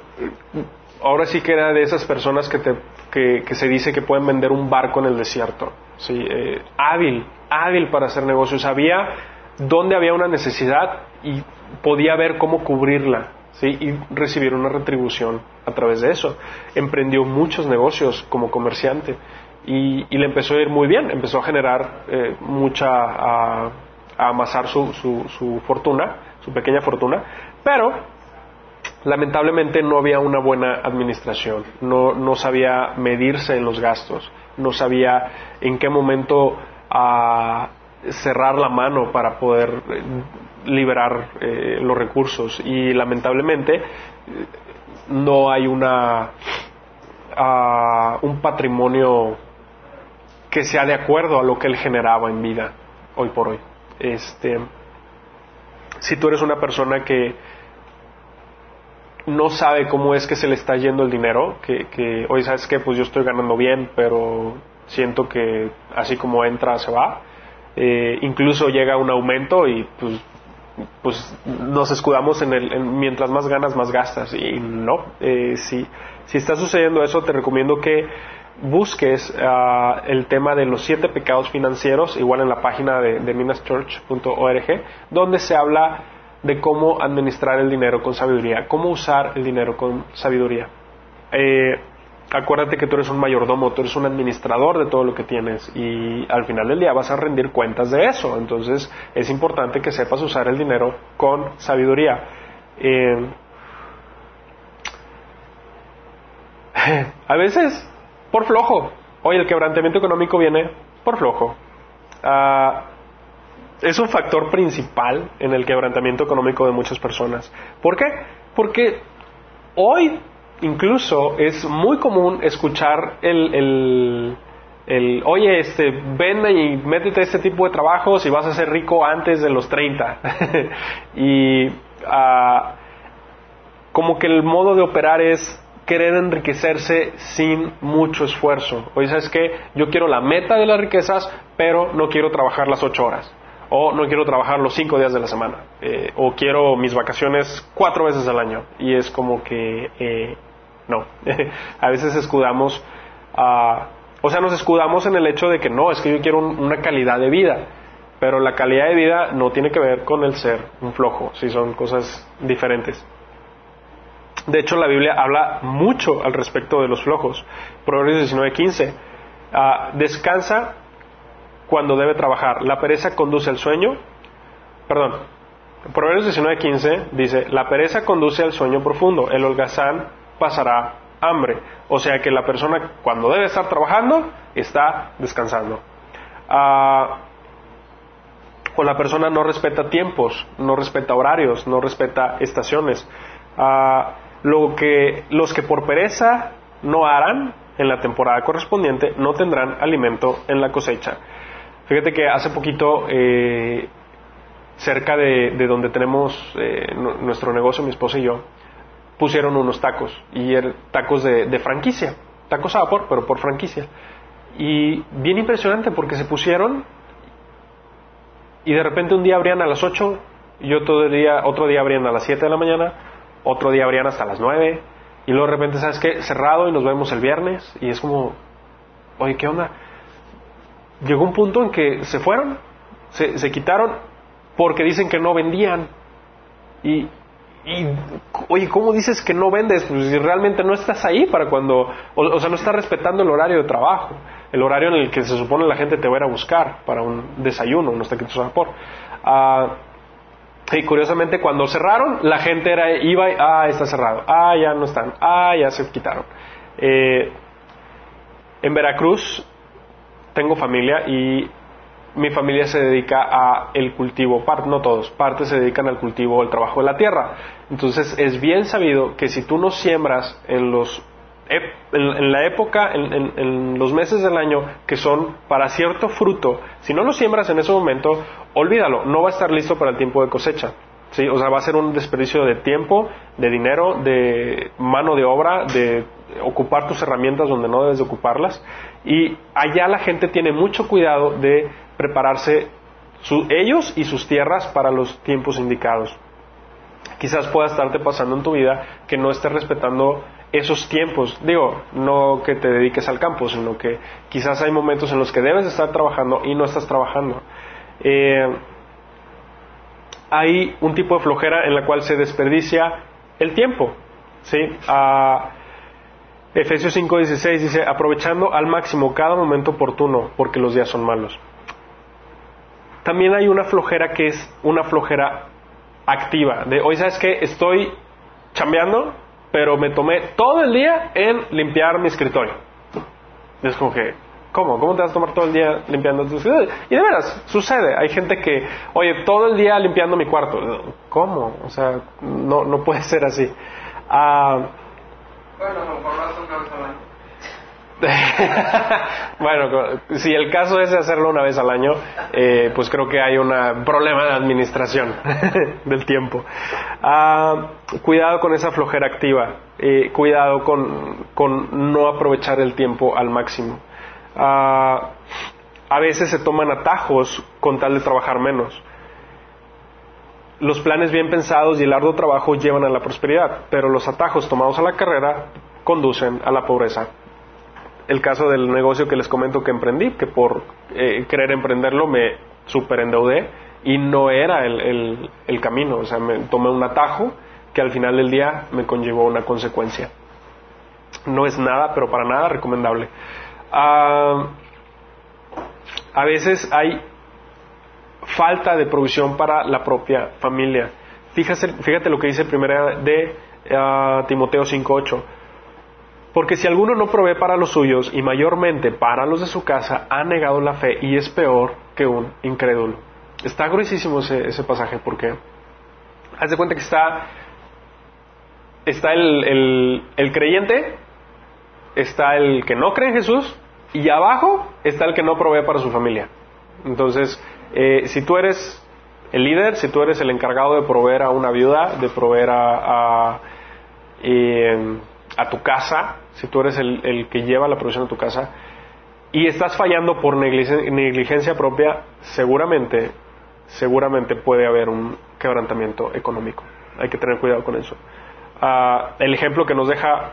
ahora sí que era de esas personas que, se dice que pueden vender un barco en el desierto. ¿sí? Eh, hábil, hábil para hacer negocios. Había donde había una necesidad y podía ver cómo cubrirla ¿sí? y recibir una retribución a través de eso. Emprendió muchos negocios como comerciante y, le empezó a ir muy bien, empezó a generar eh, mucha, a, amasar su, fortuna, su pequeña fortuna, pero lamentablemente no había una buena administración, no, no sabía medirse en los gastos, no sabía en qué momento a cerrar la mano para poder eh, liberar eh, los recursos. Y lamentablemente no hay una ah, un patrimonio que sea de acuerdo a lo que él generaba en vida hoy por hoy. Este, si tú eres una persona que no sabe cómo es que se le está yendo el dinero, que, que hoy sabes que pues yo estoy ganando bien, pero siento que así como entra se va, eh, incluso llega un aumento y pues, pues nos escudamos en el mientras más ganas más gastas. Y no, eh, si, si está sucediendo eso te recomiendo que busques uh, el tema de los siete pecados financieros, igual en la página de, de minaschurch.org, donde se habla de cómo administrar el dinero con sabiduría, cómo usar el dinero con sabiduría. Eh, acuérdate que tú eres un mayordomo, tú eres un administrador de todo lo que tienes y al final del día vas a rendir cuentas de eso. Entonces es importante que sepas usar el dinero con sabiduría. Eh, <laughs> a veces por flojo. Oye, el quebrantamiento económico viene por flojo. Ah, es un factor principal en el quebrantamiento económico de muchas personas. ¿Por qué? Porque hoy incluso es muy común escuchar el, el, oye, este, ven y métete a este tipo de trabajos y vas a ser rico antes de los 30. <laughs> y ah, como que el modo de operar es querer enriquecerse sin mucho esfuerzo. Oye, ¿sabes qué? Yo quiero la meta de las riquezas, pero no quiero trabajar las ocho horas. O no quiero trabajar los cinco días de la semana. Eh, o quiero mis vacaciones cuatro veces al año. Y es como que, eh, no. <laughs> a veces escudamos, o sea, nos escudamos en el hecho de que no, es que yo quiero una calidad de vida. Pero la calidad de vida no tiene que ver con el ser un flojo, si son cosas diferentes. De hecho, la Biblia habla mucho al respecto de los flojos. Proverbios 19:15. Ah, descansa cuando debe trabajar. La pereza conduce al sueño. Perdón. Proverbios 19:15 dice, la pereza conduce al sueño profundo. El holgazán pasará hambre. O sea que la persona cuando debe estar trabajando está descansando. Ah, o la persona no respeta tiempos, no respeta horarios, no respeta estaciones. Ah, lo que, los que por pereza no harán en la temporada correspondiente no tendrán alimento en la cosecha. Fíjate que hace poquito, eh, cerca de, donde tenemos eh, nuestro negocio, mi esposa y yo, pusieron unos tacos, y eran tacos de, franquicia, tacos a vapor, pero por franquicia. Y bien impresionante porque se pusieron y de repente un día abrían a las 8 y otro día, otro día abrían a las 7 de la mañana otro día abrían hasta las 9 y luego de repente, ¿sabes qué? Cerrado y nos vemos el viernes y es como, oye, ¿qué onda? Llegó un punto en que se fueron, se, quitaron porque dicen que no vendían. Y, y, oye, ¿cómo dices que no vendes? Pues si realmente no estás ahí para cuando, o, sea, no estás respetando el horario de trabajo, el horario en el que se supone la gente te va a ir a buscar para un desayuno, unos taquitos de vapor. Ah, y curiosamente cuando cerraron, la gente era, iba y, ah, está cerrado, ah, ya no están, ah, ya se quitaron. Eh, en Veracruz tengo familia y mi familia se dedica a el cultivo, no todos, partes se dedican al cultivo, al trabajo de la tierra. Entonces es bien sabido que si tú no siembras en los en, la época, en, los meses del año que son para cierto fruto, si no lo siembras en ese momento, olvídalo, no va a estar listo para el tiempo de cosecha. ¿Sí? O sea, va a ser un desperdicio de tiempo, de dinero, de mano de obra, de ocupar tus herramientas donde no debes de ocuparlas. Y allá la gente tiene mucho cuidado de prepararse ellos y sus tierras para los tiempos indicados. Quizás pueda estarte pasando en tu vida que no estés respetando esos tiempos. Digo, no que te dediques al campo, sino que quizás hay momentos en los que debes estar trabajando y no estás trabajando. Eh, hay un tipo de flojera en la cual se desperdicia el tiempo. ¿sí? Efesios 5:16 dice, aprovechando al máximo cada momento oportuno, porque los días son malos. También hay una flojera que es una flojera activa, de hoy sabes que estoy chambeando, pero me tomé todo el día en limpiar mi escritorio. es como que, ¿cómo? ¿Cómo te vas a tomar todo el día limpiando tu escritorio? Y de veras, sucede. Hay gente que, oye, todo el día limpiando mi cuarto. ¿Cómo? O sea, no, no puede ser así. Ah, bueno, <laughs> bueno, si el caso es hacerlo una vez al año, eh, pues creo que hay un problema de administración <laughs> del tiempo. Ah, cuidado con esa flojera activa, eh, cuidado con, con, no aprovechar el tiempo al máximo. Ah, a veces se toman atajos con tal de trabajar menos. Los planes bien pensados y el arduo trabajo llevan a la prosperidad, pero los atajos tomados a la carrera conducen a la pobreza el caso del negocio que les comento que emprendí, que por eh, querer emprenderlo me superendeudé y no era el, camino, o sea, me tomé un atajo que al final del día me conllevó una consecuencia. No es nada, pero para nada recomendable. Ah, a veces hay falta de provisión para la propia familia. Fíjate, lo que dice primera de uh, Timoteo 5.8 porque si alguno no provee para los suyos y mayormente para los de su casa, ha negado la fe y es peor que un incrédulo. Está gruesísimo ese, pasaje porque haz de cuenta que está, está el, creyente, está el que no cree en Jesús y abajo está el que no provee para su familia. Entonces, eh, si tú eres el líder, si tú eres el encargado de proveer a una viuda, de proveer a, a tu casa, si tú eres el, que lleva la provisión a tu casa, y estás fallando por negligencia, propia, seguramente, seguramente puede haber un quebrantamiento económico. Hay que tener cuidado con eso. Ah, el ejemplo que nos deja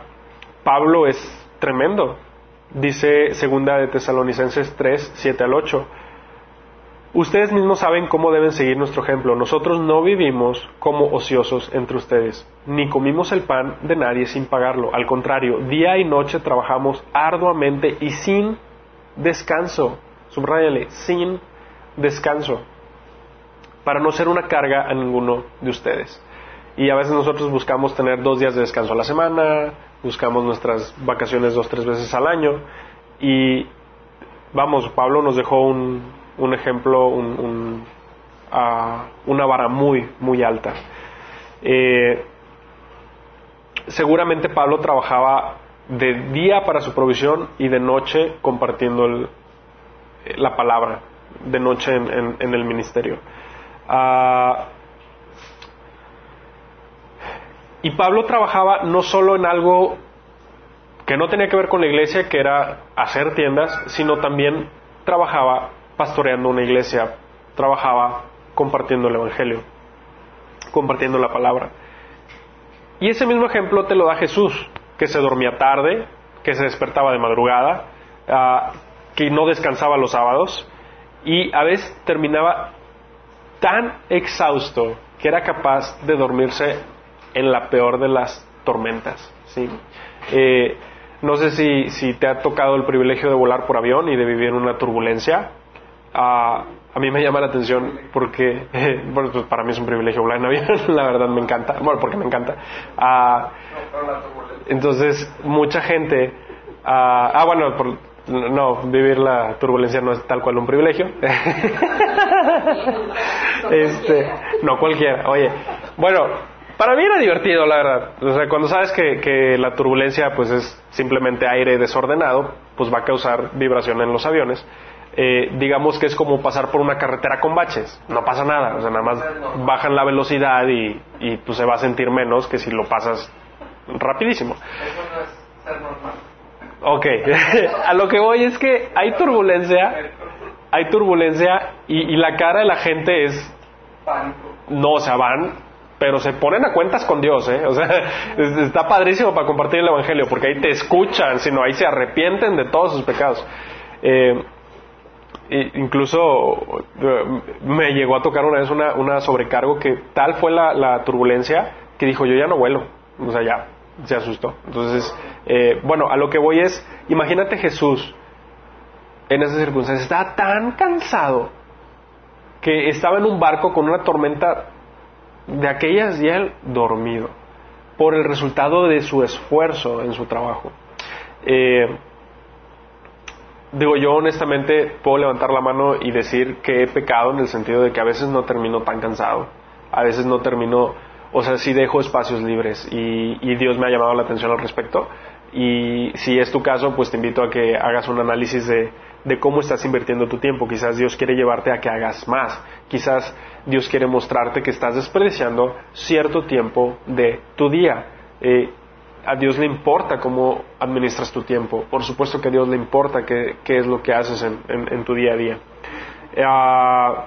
Pablo es tremendo. Dice segunda de Tesalonicenses 3, 7 al 8. Ustedes mismos saben cómo deben seguir nuestro ejemplo. Nosotros no vivimos como ociosos entre ustedes, ni comimos el pan de nadie sin pagarlo. Al contrario, día y noche trabajamos arduamente y sin descanso. Subrayale, sin descanso, para no ser una carga a ninguno de ustedes. Y a veces nosotros buscamos tener dos días de descanso a la semana, buscamos nuestras vacaciones dos, tres veces al año. Y vamos, Pablo nos dejó un, un ejemplo, un, una vara muy, muy alta. Eh, seguramente Pablo trabajaba de día para su provisión y de noche compartiendo la palabra, de noche en, el ministerio. Ah, y Pablo trabajaba no solo en algo que no tenía que ver con la iglesia, que era hacer tiendas, sino también trabajaba pastoreando una iglesia, trabajaba compartiendo el Evangelio, compartiendo la palabra. Y ese mismo ejemplo te lo da Jesús, que se dormía tarde, que se despertaba de madrugada, ah, que no descansaba los sábados y a veces terminaba tan exhausto que era capaz de dormirse en la peor de las tormentas. ¿sí? Eh, no sé si, si, te ha tocado el privilegio de volar por avión y de vivir una turbulencia a mí me llama la atención porque, <laughs> bueno, pues para mí es un privilegio volar en avión, <laughs> la verdad me encanta, bueno, porque me encanta. entonces, mucha gente, ah, bueno, no, vivir la turbulencia no es tal cual un privilegio. <laughs> este, no cualquiera, oye, bueno, para mí era divertido, la verdad. O sea, cuando sabes que, que la turbulencia pues es simplemente aire desordenado, pues va a causar vibración en los aviones. Eh, digamos que es como pasar por una carretera con baches, no pasa nada, o sea, nada más bajan la velocidad y, y pues se va a sentir menos que si lo pasas rapidísimo. Eso no es ser normal. Ok, <laughs> a lo que voy es que hay turbulencia, hay turbulencia y, y la cara de la gente es... No, o sea, van, pero se ponen a cuentas con Dios, ¿eh? O sea, <laughs> está padrísimo para compartir el Evangelio, porque ahí te escuchan, sino ahí se arrepienten de todos sus pecados. Eh, incluso eh, me llegó a tocar una vez una, sobrecargo que tal fue la, turbulencia que dijo yo ya no vuelo, o sea, ya se asustó. Entonces, eh, bueno, a lo que voy es, imagínate Jesús en esas circunstancias, estaba tan cansado que estaba en un barco con una tormenta de aquellas y él dormido por el resultado de su esfuerzo en su trabajo. Eh, digo, yo honestamente puedo levantar la mano y decir que he pecado en el sentido de que a veces no termino tan cansado, a veces no termino, o sea, sí dejo espacios libres y, Dios me ha llamado la atención al respecto, Y si es tu caso, pues te invito a que hagas un análisis de, de cómo estás invirtiendo tu tiempo. Quizás Dios quiere llevarte a que hagas más. Quizás Dios quiere mostrarte que estás desperdiciando cierto tiempo de tu día. Eh, a Dios le importa cómo administras tu tiempo. Por supuesto que a Dios le importa qué, es lo que haces en, tu día a día. Ah,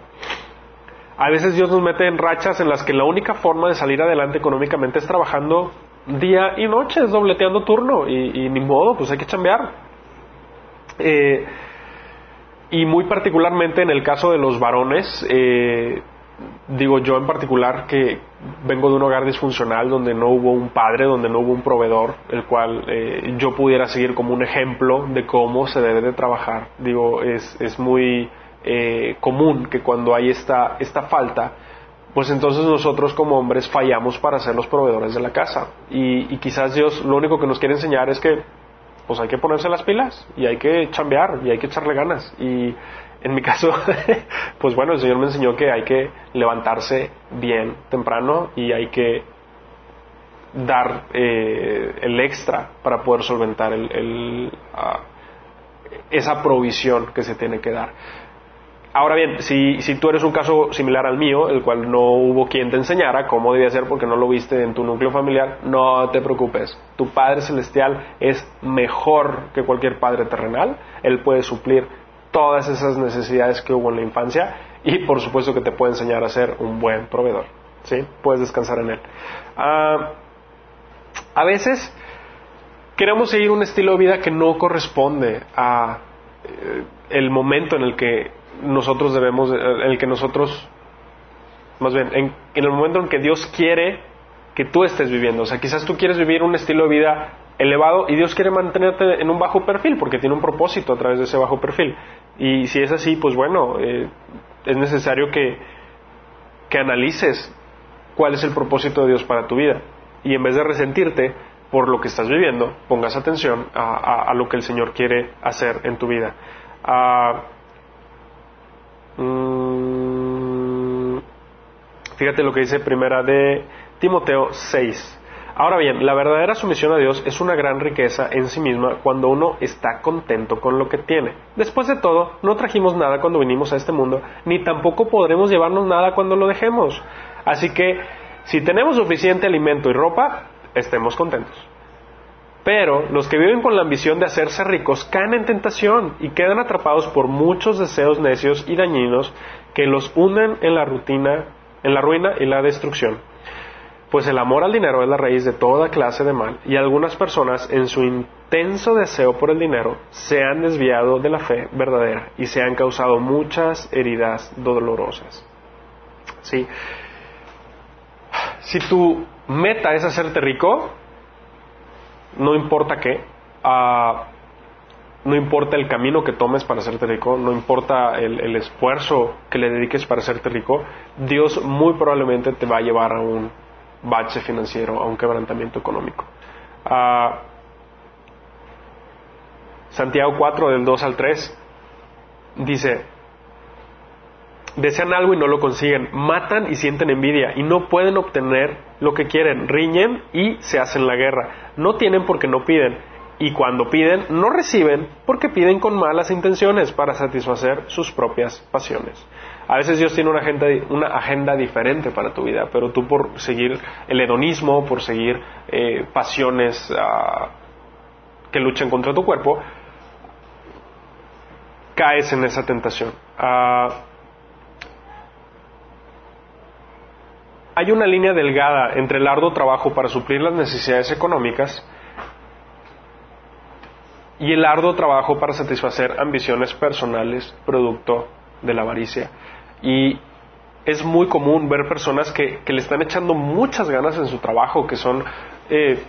a veces Dios nos mete en rachas en las que la única forma de salir adelante económicamente es trabajando día y noche, es dobleteando turno y, ni modo, pues hay que chambear. Eh, y muy particularmente en el caso de los varones, eh, digo yo en particular que vengo de un hogar disfuncional donde no hubo un padre, donde no hubo un proveedor, el cual eh, yo pudiera seguir como un ejemplo de cómo se debe de trabajar. Digo, es, es muy eh, común que cuando hay esta, esta falta, pues entonces nosotros como hombres fallamos para ser los proveedores de la casa. Y, y quizás Dios lo único que nos quiere enseñar es que pues hay que ponerse las pilas y hay que chambear y hay que echarle ganas. Y en mi caso, <laughs> pues bueno, el Señor me enseñó que hay que levantarse bien temprano y hay que dar eh, el extra para poder solventar el, ah, esa provisión que se tiene que dar. Ahora bien, si, si, tú eres un caso similar al mío, el cual no hubo quien te enseñara cómo debía ser porque no lo viste en tu núcleo familiar, no te preocupes. Tu Padre Celestial es mejor que cualquier Padre terrenal. Él puede suplir todas esas necesidades que hubo en la infancia y por supuesto que te puede enseñar a ser un buen proveedor. ¿sí? Puedes descansar en él. Ah, a veces queremos seguir un estilo de vida que no corresponde a eh, el momento en el que nosotros debemos, en el que nosotros, más bien, en, en el momento en que Dios quiere que tú estés viviendo. O sea, quizás tú quieres vivir un estilo de vida elevado y Dios quiere mantenerte en un bajo perfil porque tiene un propósito a través de ese bajo perfil. Y si es así, pues bueno, eh, es necesario que, que analices cuál es el propósito de Dios para tu vida. Y en vez de resentirte por lo que estás viviendo, pongas atención a, lo que el Señor quiere hacer en tu vida. Ah, mm, fíjate lo que dice primera de Timoteo 6. Ahora bien, la verdadera sumisión a Dios es una gran riqueza en sí misma cuando uno está contento con lo que tiene. Después de todo, no trajimos nada cuando vinimos a este mundo, ni tampoco podremos llevarnos nada cuando lo dejemos. Así que, si tenemos suficiente alimento y ropa, estemos contentos. Pero los que viven con la ambición de hacerse ricos caen en tentación y quedan atrapados por muchos deseos necios y dañinos que los hunden en la rutina, en la ruina y la destrucción pues el amor al dinero es la raíz de toda clase de mal y algunas personas en su intenso deseo por el dinero se han desviado de la fe verdadera y se han causado muchas heridas dolorosas. ¿Sí? Si tu meta es hacerte rico, no importa qué, ah, no importa el camino que tomes para hacerte rico, no importa el, el esfuerzo que le dediques para hacerte rico, Dios muy probablemente te va a llevar a un bache financiero, a un quebrantamiento económico. Ah, Santiago 4 del 2 al 3 dice, desean algo y no lo consiguen, matan y sienten envidia y no pueden obtener lo que quieren, riñen y se hacen la guerra, no tienen porque no piden y cuando piden no reciben porque piden con malas intenciones para satisfacer sus propias pasiones. A veces Dios tiene una agenda, una agenda diferente para tu vida, pero tú por seguir el hedonismo, por seguir eh, pasiones ah, que luchan contra tu cuerpo, caes en esa tentación. Ah, hay una línea delgada entre el arduo trabajo para suplir las necesidades económicas y el arduo trabajo para satisfacer ambiciones personales producto de la avaricia. Y es muy común ver personas que, le están echando muchas ganas en su trabajo, que son eh,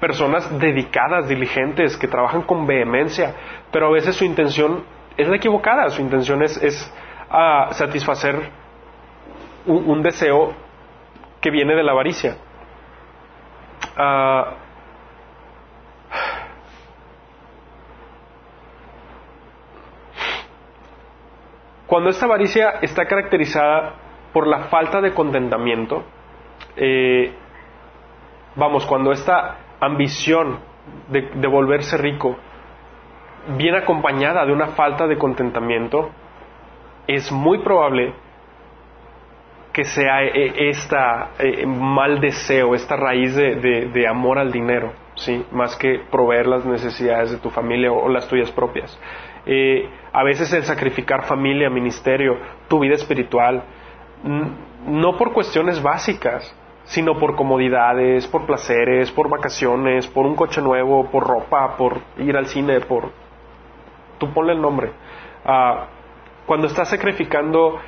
personas dedicadas, diligentes, que trabajan con vehemencia, pero a veces su intención es la equivocada, su intención es, ah, satisfacer un, deseo que viene de la avaricia. Ah, Cuando esta avaricia está caracterizada por la falta de contentamiento, eh, vamos, cuando esta ambición de, volverse rico, bien acompañada de una falta de contentamiento, es muy probable que sea este mal deseo, esta raíz de, amor al dinero, ¿sí? más que proveer las necesidades de tu familia o, las tuyas propias. A veces el sacrificar familia, ministerio, tu vida espiritual, no por cuestiones básicas, sino por comodidades, por placeres, por vacaciones, por un coche nuevo, por ropa, por ir al cine, por... Tú ponle el nombre. Ah, cuando estás sacrificando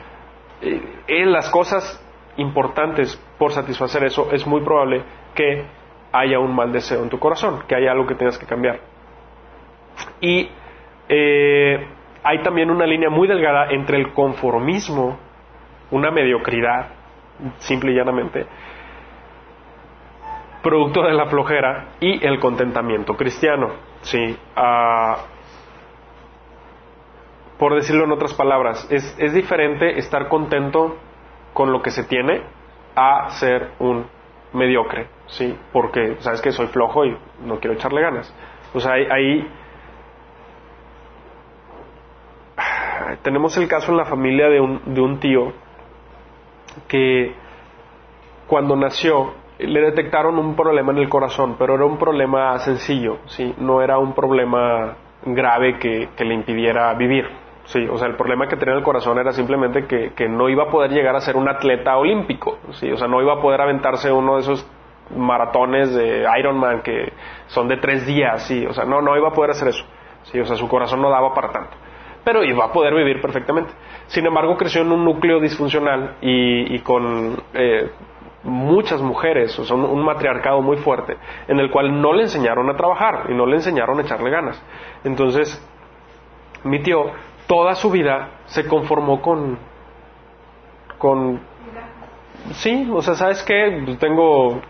eh, las cosas importantes por satisfacer eso, es muy probable que haya un mal deseo en tu corazón, que haya algo que tengas que cambiar. Y eh, hay también una línea muy delgada entre el conformismo, una mediocridad, simple y llanamente, producto de la flojera y el contentamiento cristiano. Sí, ah, por decirlo en otras palabras, es, es diferente estar contento con lo que se tiene a ser un mediocre, ¿sí? Porque sabes que soy flojo y no quiero echarle ganas. O sea, ahí, tenemos el caso en la familia de un, de un tío que cuando nació le detectaron un problema en el corazón, pero era un problema sencillo, ¿sí? No era un problema grave que, le impidiera vivir, ¿sí? O sea, el problema que tenía en el corazón era simplemente que, no iba a poder llegar a ser un atleta olímpico, ¿sí? O sea, no iba a poder aventarse uno de esos maratones de Ironman que son de tres días, ¿sí? O sea, no, no iba a poder hacer eso, ¿sí? O sea, su corazón no daba para tanto pero iba a poder vivir perfectamente. Sin embargo, creció en un núcleo disfuncional y, con eh, muchas mujeres, o sea, un, matriarcado muy fuerte, en el cual no le enseñaron a trabajar y no le enseñaron a echarle ganas. Entonces, mi tío, toda su vida se conformó con, con, sí, o sea, ¿sabes qué? Pues tengo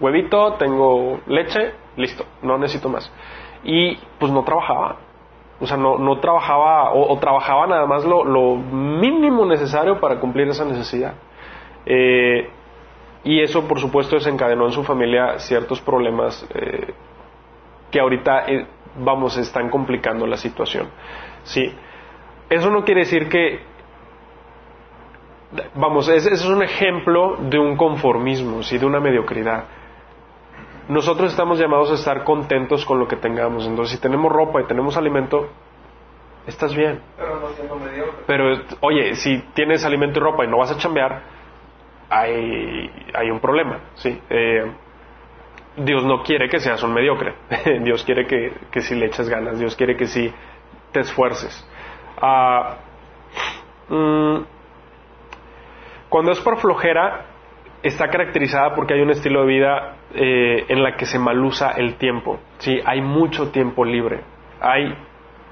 huevito, tengo leche, listo, no necesito más. Y pues no trabajaba, o sea, no, no trabajaba o, trabajaba nada más lo, lo, mínimo necesario para cumplir esa necesidad. Eh, y eso, por supuesto, desencadenó en su familia ciertos problemas eh, que ahorita, eh, vamos, están complicando la situación. Sí. Eso no quiere decir que, vamos, ese es un ejemplo de un conformismo, ¿sí? de una mediocridad. Nosotros estamos llamados a estar contentos con lo que tengamos. Entonces, si tenemos ropa y tenemos alimento, estás bien. Pero no siendo mediocre. Pero, oye, si tienes alimento y ropa y no vas a chambear, hay, hay un problema, ¿sí? Eh, Dios no quiere que seas un mediocre. <laughs> Dios quiere que, que si le eches ganas. Dios quiere que si te esfuerces. Ah, mm, cuando es por flojera, está caracterizada porque hay un estilo de vida eh, en la que se malusa el tiempo. ¿sí? Hay mucho tiempo libre. Hay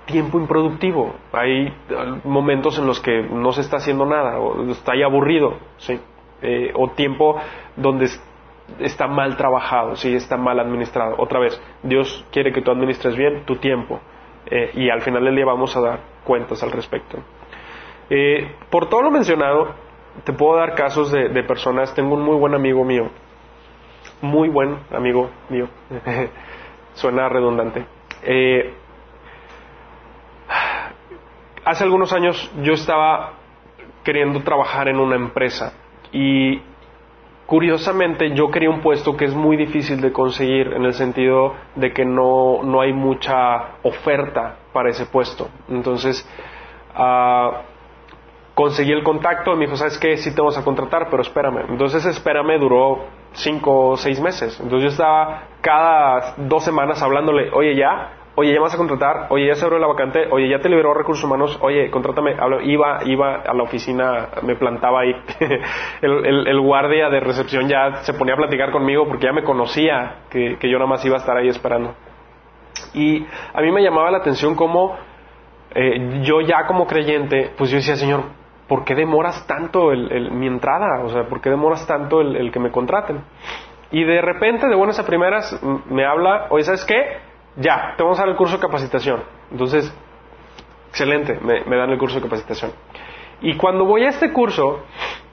tiempo improductivo. Hay momentos en los que no se está haciendo nada o está ahí aburrido. ¿sí? Eh, o tiempo donde está mal trabajado, ¿sí? está mal administrado. Otra vez, Dios quiere que tú administres bien tu tiempo eh, y al final del día vamos a dar cuentas al respecto. Eh, por todo lo mencionado, te puedo dar casos de, de, personas, tengo un muy buen amigo mío, muy buen amigo mío, <laughs> suena redundante. hace algunos años yo estaba queriendo trabajar en una empresa y curiosamente yo quería un puesto que es muy difícil de conseguir en el sentido de que no, no hay mucha oferta para ese puesto. Entonces, uh, conseguí el contacto, me dijo, ¿sabes qué? Sí te vamos a contratar, pero espérame. Entonces, espérame duró cinco o seis meses. Entonces yo estaba cada dos semanas hablándole, oye, ya, oye, ya vas a contratar, oye, ya se abrió la vacante, oye, ya te liberó recursos humanos, oye, contrátame, iba, iba a la oficina, me plantaba ahí, <laughs> el, guardia de recepción ya se ponía a platicar conmigo porque ya me conocía que, yo nada más iba a estar ahí esperando. Y a mí me llamaba la atención cómo eh, yo ya como creyente, pues yo decía, Señor, ¿por qué demoras tanto mi entrada? O sea, ¿por qué demoras tanto el, que me contraten? Y de repente, de buenas a primeras, me habla, oye, ¿sabes qué? ya, te vamos a dar el curso de capacitación. Entonces, excelente, me, dan el curso de capacitación. Y cuando voy a este curso,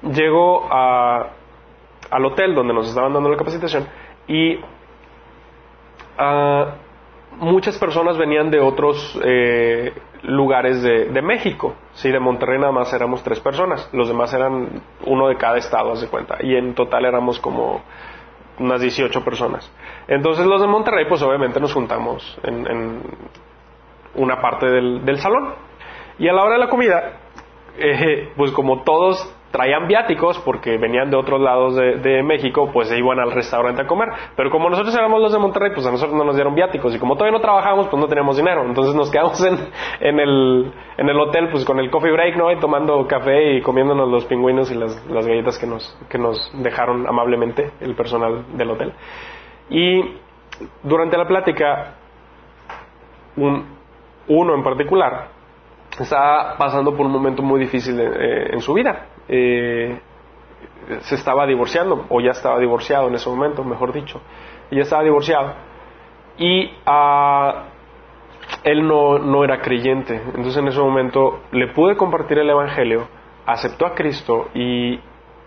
llego a, al hotel donde nos estaban dando la capacitación y ah, muchas personas venían de otros eh, lugares de, de, México. Sí, de Monterrey nada más éramos tres personas. Los demás eran uno de cada estado, haz de cuenta. Y en total éramos como unas 18 personas. Entonces los de Monterrey, pues obviamente nos juntamos en, en una parte del, del, salón. Y a la hora de la comida, <laughs> eh, pues como todos traían viáticos porque venían de otros lados de, México, pues se iban al restaurante a comer. Pero como nosotros éramos los de Monterrey, pues a nosotros no nos dieron viáticos. Y como todavía no trabajábamos, pues no teníamos dinero. Entonces nos <laughs> quedamos en, el, en el hotel, pues con el coffee break, ¿no? Y tomando café y comiéndonos los pingüinos y las, galletas que nos, que nos dejaron amablemente el personal del hotel. Y durante la plática, un, uno en particular estaba pasando por un momento muy difícil eh, en su vida eh, se estaba divorciando, o ya estaba divorciado en ese momento, mejor dicho, y ya estaba divorciado. Y ah, él no, no, era creyente, entonces en ese momento le pude compartir el Evangelio, aceptó a Cristo y,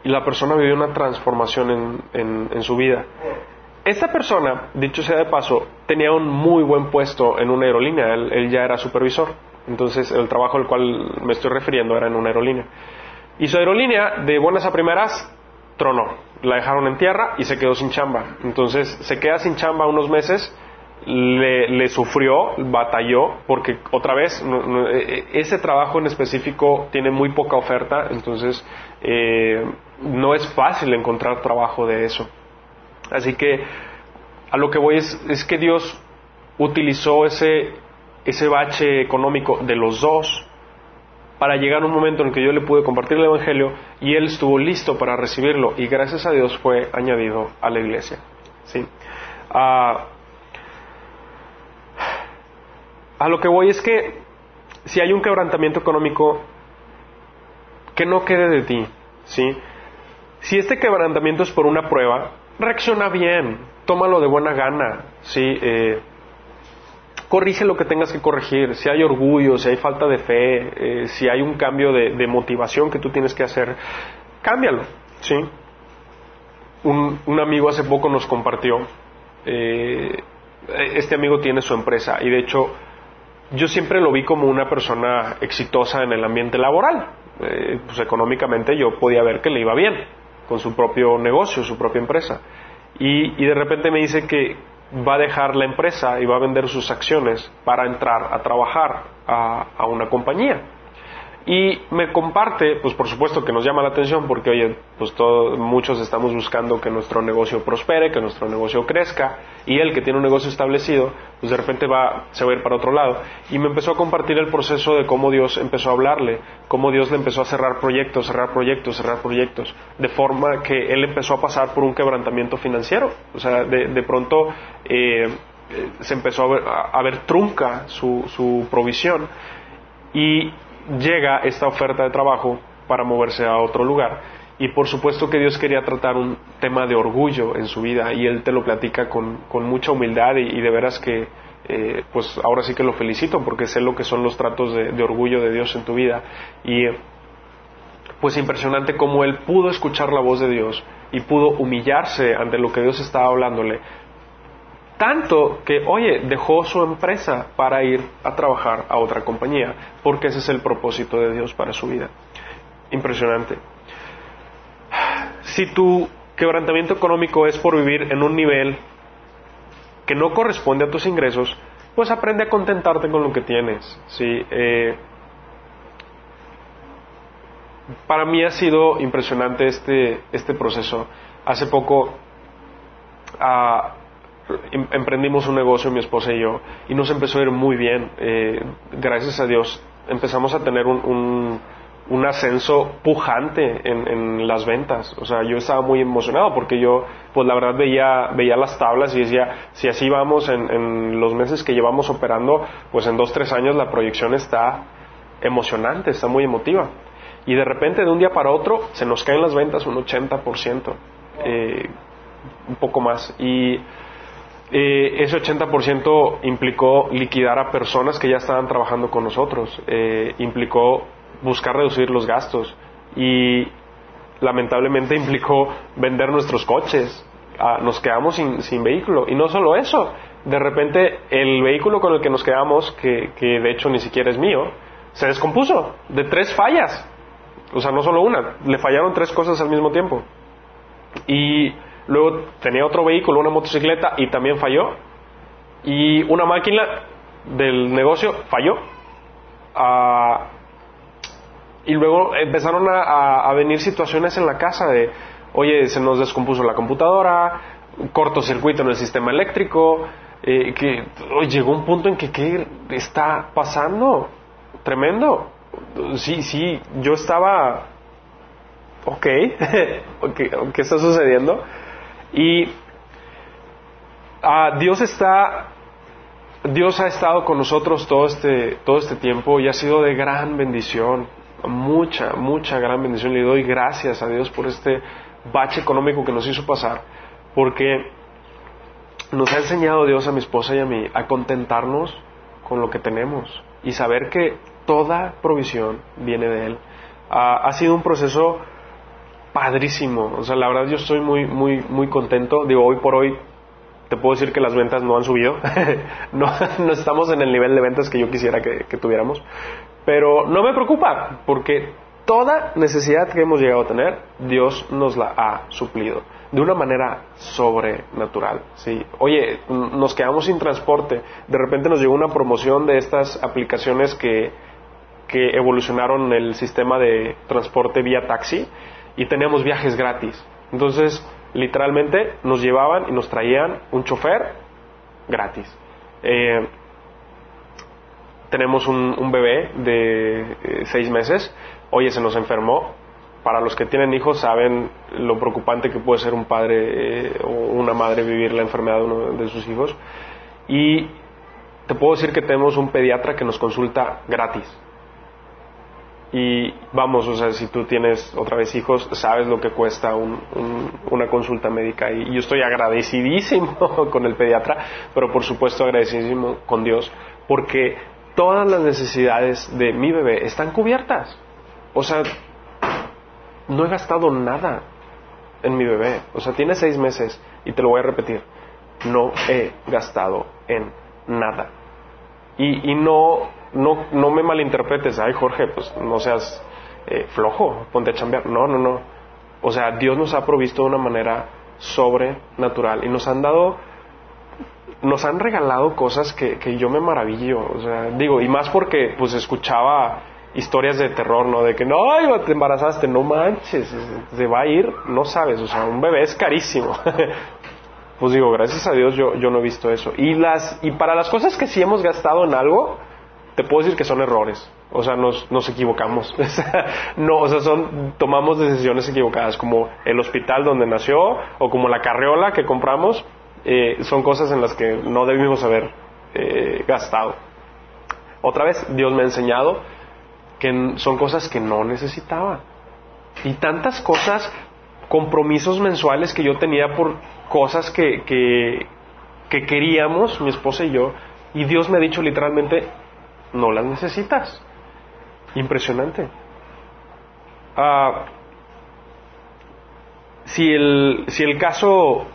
la persona vivió una transformación en, en, su vida. Esta persona, dicho sea de paso, tenía un muy buen puesto en una aerolínea, él ya era supervisor, entonces el trabajo al cual me estoy refiriendo era en una aerolínea. Y su aerolínea, de buenas a primeras, tronó. La dejaron en tierra y se quedó sin chamba. Entonces se queda sin chamba unos meses, le, sufrió, batalló, porque otra vez e, e, ese trabajo en específico tiene muy poca oferta, entonces eh, no es fácil encontrar trabajo de eso. Así que a lo que voy es, es que Dios utilizó ese, ese bache económico de los dos para llegar a un momento en el que yo le pude compartir el Evangelio y él estuvo listo para recibirlo y gracias a Dios fue añadido a la iglesia. ¿sí? Ah, a lo que voy es que si hay un quebrantamiento económico, que no quede de ti. ¿sí? Si este quebrantamiento es por una prueba, reacciona bien, tómalo de buena gana. ¿sí? Eh, corrige lo que tengas que corregir, si hay orgullo, si hay falta de fe, eh, si hay un cambio de, motivación que tú tienes que hacer, cámbialo, ¿sí? Un, amigo hace poco nos compartió, eh, este amigo tiene su empresa y de hecho yo siempre lo vi como una persona exitosa en el ambiente laboral, eh, pues económicamente yo podía ver que le iba bien con su propio negocio, su propia empresa. y de repente me dice que, va a dejar la empresa y va a vender sus acciones para entrar a trabajar a, una compañía. Y me comparte, pues por supuesto que nos llama la atención porque, oye, pues todos, muchos estamos buscando que nuestro negocio prospere, que nuestro negocio crezca, y él que tiene un negocio establecido, pues de repente va, se va a ir para otro lado. Y me empezó a compartir el proceso de cómo Dios empezó a hablarle, cómo Dios le empezó a cerrar proyectos, cerrar proyectos, cerrar proyectos, de forma que él empezó a pasar por un quebrantamiento financiero. O sea, de, pronto eh, se empezó a ver, a ver trunca su, su provisión. Y llega esta oferta de trabajo para moverse a otro lugar. Y por supuesto que Dios quería tratar un tema de orgullo en su vida y Él te lo platica con, mucha humildad y, de veras que, eh, pues ahora sí que lo felicito porque sé lo que son los tratos de, de orgullo de Dios en tu vida. Y pues impresionante cómo Él pudo escuchar la voz de Dios y pudo humillarse ante lo que Dios estaba hablándole tanto que, oye, dejó su empresa para ir a trabajar a otra compañía, porque ese es el propósito de Dios para su vida. Impresionante. Si tu quebrantamiento económico es por vivir en un nivel que no corresponde a tus ingresos, pues aprende a contentarte con lo que tienes. ¿sí? Eh, para mí ha sido impresionante este, este proceso. Hace poco Em, emprendimos un negocio, mi esposa y yo, y nos empezó a ir muy bien. Eh, gracias a Dios empezamos a tener un, un, ascenso pujante en, las ventas. O sea, yo estaba muy emocionado porque yo, pues la verdad veía, veía las tablas y decía, si así vamos en, en los meses que llevamos operando, pues en dos, tres años la proyección está emocionante, está muy emotiva. Y de repente, de un día para otro, se nos caen las ventas un 80%, eh, un poco más. Y eh, ese 80% implicó liquidar a personas que ya estaban trabajando con nosotros, eh, implicó buscar reducir los gastos y lamentablemente <laughs> implicó vender nuestros coches. Ah, nos quedamos sin, sin, vehículo. Y no solo eso, de repente el vehículo con el que nos quedamos, que, que de hecho ni siquiera es mío, se descompuso de tres fallas. O sea, no solo una, le fallaron tres cosas al mismo tiempo. Y luego tenía otro vehículo, una motocicleta, y también falló. Y una máquina del negocio falló. Ah, y luego empezaron a, venir situaciones en la casa de, oye, se nos descompuso la computadora, cortocircuito en el sistema eléctrico, eh, que llegó un punto en que, ¿qué está pasando? Tremendo. Sí, sí, yo estaba, ok, <laughs> ¿qué está sucediendo? Y ah, Dios está Dios ha estado con nosotros todo este, todo este tiempo y ha sido de gran bendición, mucha, mucha gran bendición. Le doy gracias a Dios por este bache económico que nos hizo pasar, porque nos ha enseñado Dios a mi esposa y a mí a contentarnos con lo que tenemos y saber que toda provisión viene de Él. ha sido un proceso padrísimo, o sea, la verdad yo estoy muy, muy, muy contento. Digo, hoy por hoy te puedo decir que las ventas no han subido, <laughs> no, estamos en el nivel de ventas que yo quisiera que, tuviéramos, pero no me preocupa, porque toda necesidad que hemos llegado a tener, Dios nos la ha suplido de una manera sobrenatural. ¿sí? Oye, nos quedamos sin transporte, de repente nos llegó una promoción de estas aplicaciones que, que evolucionaron el sistema de transporte vía taxi y teníamos viajes gratis. Entonces, literalmente nos llevaban y nos traían un chofer gratis. Eh, tenemos un, bebé de eh, seis meses, oye, se nos enfermó. Para los que tienen hijos saben lo preocupante que puede ser un padre eh, o una madre vivir la enfermedad de uno de sus hijos. Y te puedo decir que tenemos un pediatra que nos consulta gratis. Y vamos, o sea, si tú tienes otra vez hijos, sabes lo que cuesta una consulta médica. Y, yo estoy agradecidísimo <laughs> con el pediatra, pero por supuesto agradecidísimo con Dios, porque todas las necesidades de mi bebé están cubiertas. O sea, no he gastado nada en mi bebé. O sea, tiene seis meses y te lo voy a repetir. No he gastado en nada. Y, y no no, no me malinterpretes, ay Jorge, pues no seas eh, flojo, ponte a chambear. No, no, no. O sea, Dios nos ha provisto de una manera sobrenatural y nos han dado, nos han regalado cosas que, que yo me maravillo. O sea, digo, y más porque pues escuchaba historias de terror, ¿no? De que no, te embarazaste, no manches, se va a ir, no sabes, o sea, un bebé es carísimo. <laughs> pues digo, gracias a Dios yo, yo no he visto eso. Y, las, y para las cosas que sí hemos gastado en algo, te puedo decir que son errores. O sea, nos, nos equivocamos. <laughs> no, o sea, son, tomamos decisiones equivocadas, como el hospital donde nació o como la carreola que compramos. Eh, son cosas en las que no debimos haber eh, gastado. Otra vez, Dios me ha enseñado que son cosas que no necesitaba. Y tantas cosas, compromisos mensuales que yo tenía por cosas que, que, que queríamos, mi esposa y yo, y Dios me ha dicho literalmente, no las necesitas. Impresionante. Ah, si, el, si el caso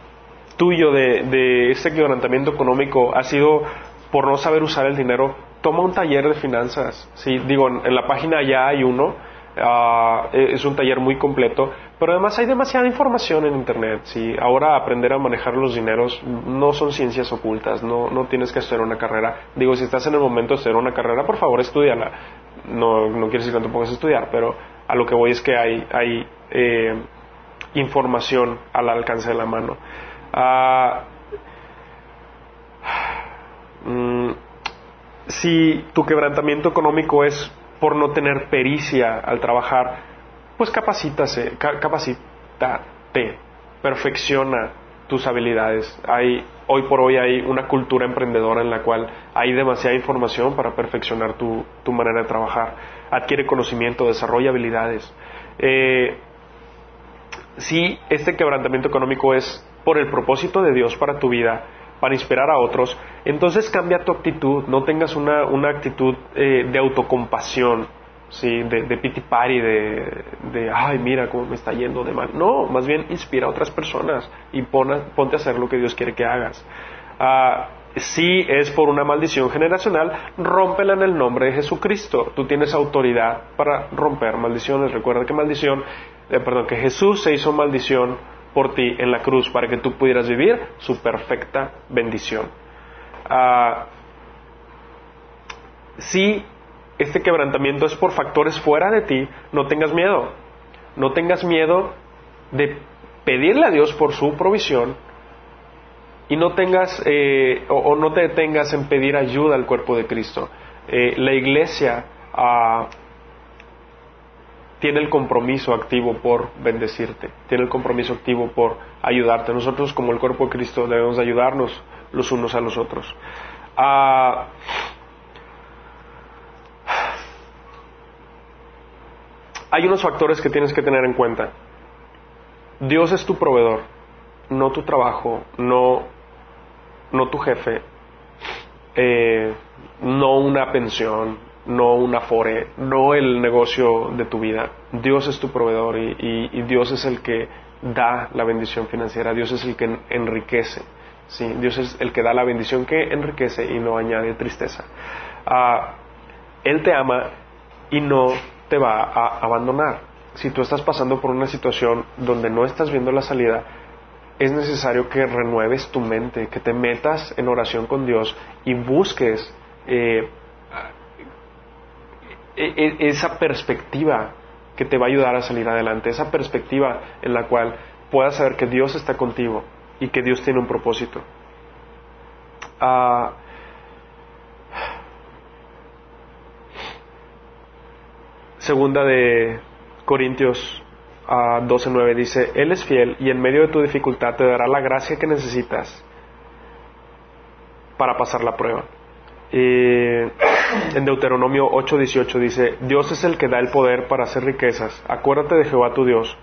tuyo de, de este quebrantamiento económico ha sido por no saber usar el dinero, toma un taller de finanzas. Sí, digo, en la página ya hay uno e-, es un taller muy completo, pero además hay demasiada información en Internet. ¿sí? Ahora aprender a manejar los dineros no son ciencias ocultas, no, no tienes que estudiar una carrera. Digo, si estás en el momento de estudiar una carrera, por favor, estudiala. No, no quiere decir que no te pongas a estudiar, pero a lo que voy es que hay, hay eh, información al alcance de la mano. Ah, mm, si tu quebrantamiento económico es por no tener pericia al trabajar, pues capacítase, capacítate, perfecciona tus habilidades. Hay, hoy por hoy hay una cultura emprendedora en la cual hay demasiada información para perfeccionar tu, tu manera de trabajar. Adquiere conocimiento, desarrolla habilidades. Eh, si este quebrantamiento económico es por el propósito de Dios para tu vida, para inspirar a otros, entonces cambia tu actitud, no tengas una, una actitud eh, de autocompasión, ¿sí? de, de party, de, de, ay, mira cómo me está yendo de mal. No, más bien inspira a otras personas y ponte a hacer lo que Dios quiere que hagas. Ah, si es por una maldición generacional, rómpela en el nombre de Jesucristo. Tú tienes autoridad para romper maldiciones. Recuerda que maldición, eh, perdón, que Jesús se hizo maldición por ti en la cruz para que tú pudieras vivir su perfecta bendición. Ah, si este quebrantamiento es por factores fuera de ti, no tengas miedo. No tengas miedo de pedirle a Dios por su provisión y no tengas eh, o, no te detengas en pedir ayuda al cuerpo de Cristo. Eh, la iglesia ah, tiene el compromiso activo por bendecirte, tiene el compromiso activo por ayudarte. Nosotros como el cuerpo de Cristo debemos ayudarnos los unos a los otros. Ah, hay unos factores que tienes que tener en cuenta. Dios es tu proveedor, no tu trabajo, no no tu jefe, eh, no una pensión, no una fore, no el negocio de tu vida. Dios es tu proveedor y, Dios es el que da la bendición financiera, Dios es el que enriquece. ¿sí? Dios es el que da la bendición que enriquece y no añade tristeza. Ah, él te ama y no te va a abandonar. Si tú estás pasando por una situación donde no estás viendo la salida, es necesario que renueves tu mente, que te metas en oración con Dios y busques eh, e, e, esa perspectiva que te va a ayudar a salir adelante, esa perspectiva en la cual puedas saber que Dios está contigo y que Dios tiene un propósito. Ah, segunda de Corintios 12.9 dice, Él es fiel y en medio de tu dificultad te dará la gracia que necesitas para pasar la prueba. en Deuteronomio 8:18 dice, Dios es el que da el poder para hacer riquezas. Acuérdate de Jehová tu Dios,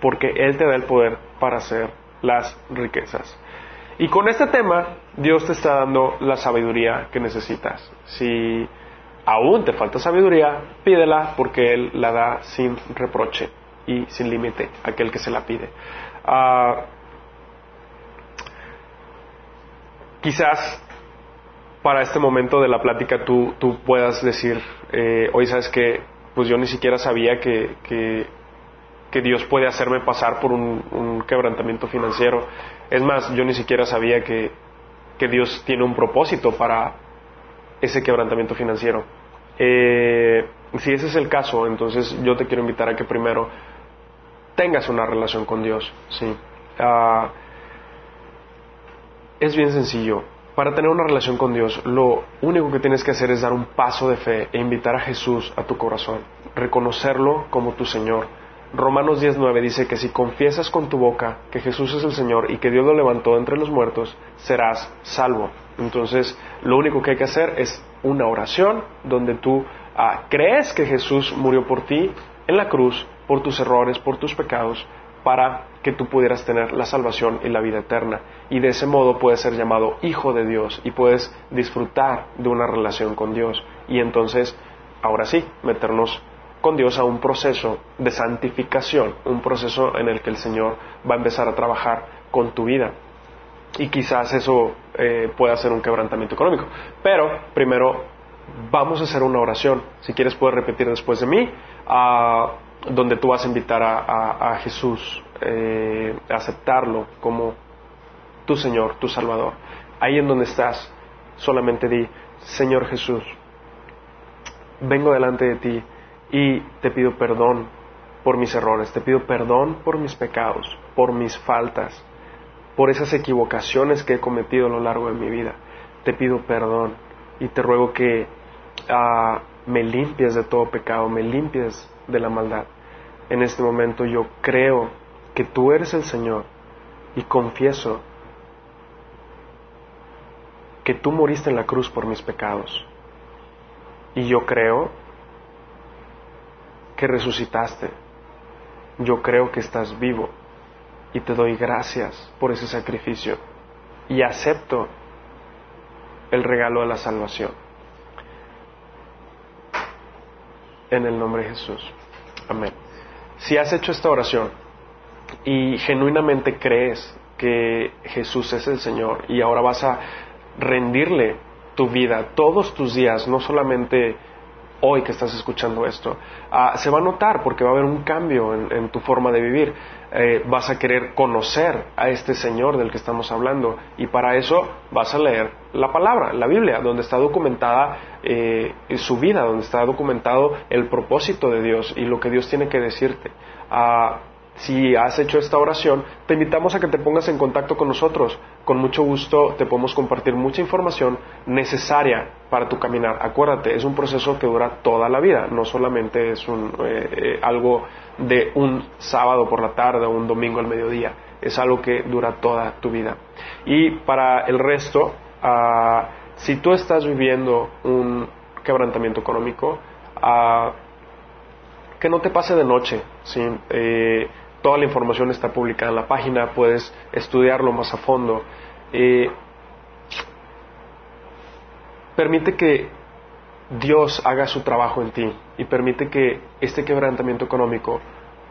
porque Él te da el poder para hacer las riquezas. Y con este tema, Dios te está dando la sabiduría que necesitas. Si aún te falta sabiduría, pídela porque Él la da sin reproche y sin límite aquel que se la pide. Ah, quizás para este momento de la plática tú, tú puedas decir, eh, hoy sabes que pues yo ni siquiera sabía que, que, Dios puede hacerme pasar por un, quebrantamiento financiero. Es más, yo ni siquiera sabía que, que Dios tiene un propósito para ese quebrantamiento financiero. Eh, si ese es el caso, entonces yo te quiero invitar a que primero tengas una relación con Dios. ¿sí? Ah, es bien sencillo. Para tener una relación con Dios, lo único que tienes que hacer es dar un paso de fe e invitar a Jesús a tu corazón, reconocerlo como tu Señor. Romanos 19 dice que si confiesas con tu boca que Jesús es el Señor y que Dios lo levantó entre los muertos, serás salvo. Entonces, lo único que hay que hacer es una oración donde tú ah, crees que Jesús murió por ti en la cruz por tus errores, por tus pecados, para que tú pudieras tener la salvación y la vida eterna. Y de ese modo puedes ser llamado hijo de Dios y puedes disfrutar de una relación con Dios. Y entonces, ahora sí, meternos con Dios a un proceso de santificación, un proceso en el que el Señor va a empezar a trabajar con tu vida. Y quizás eso eh, pueda ser un quebrantamiento económico. Pero primero vamos a hacer una oración. Si quieres puedes repetir después de mí. Ah, donde tú vas a invitar a, Jesús eh, a aceptarlo como tu Señor, tu Salvador. Ahí en donde estás, solamente di, Señor Jesús, vengo delante de ti y te pido perdón por mis errores, te pido perdón por mis pecados, por mis faltas, por esas equivocaciones que he cometido a lo largo de mi vida. Te pido perdón y te ruego que ah, me limpies de todo pecado, me limpies de la maldad. En este momento yo creo que tú eres el Señor y confieso que tú moriste en la cruz por mis pecados. Y yo creo que resucitaste. Yo creo que estás vivo y te doy gracias por ese sacrificio y acepto el regalo de la salvación. En el nombre de Jesús. Amén. Si has hecho esta oración y genuinamente crees que Jesús es el Señor y ahora vas a rendirle tu vida todos tus días, no solamente hoy que estás escuchando esto, ah, se va a notar porque va a haber un cambio en, tu forma de vivir. Eh, vas a querer conocer a este Señor del que estamos hablando y para eso vas a leer la palabra, la Biblia, donde está documentada eh, su vida, donde está documentado el propósito de Dios y lo que Dios tiene que decirte. Ah, si has hecho esta oración, te invitamos a que te pongas en contacto con nosotros. Con mucho gusto te podemos compartir mucha información necesaria para tu caminar. Acuérdate, es un proceso que dura toda la vida, no solamente es un, eh, eh, algo de un sábado por la tarde o un domingo al mediodía, es algo que dura toda tu vida. Y para el resto, ah, si tú estás viviendo un quebrantamiento económico, ah, que no te pase de noche, ¿sí? Eh, Toda la información está publicada en la página, puedes estudiarlo más a fondo. Eh, permite que Dios haga su trabajo en ti y permite que este quebrantamiento económico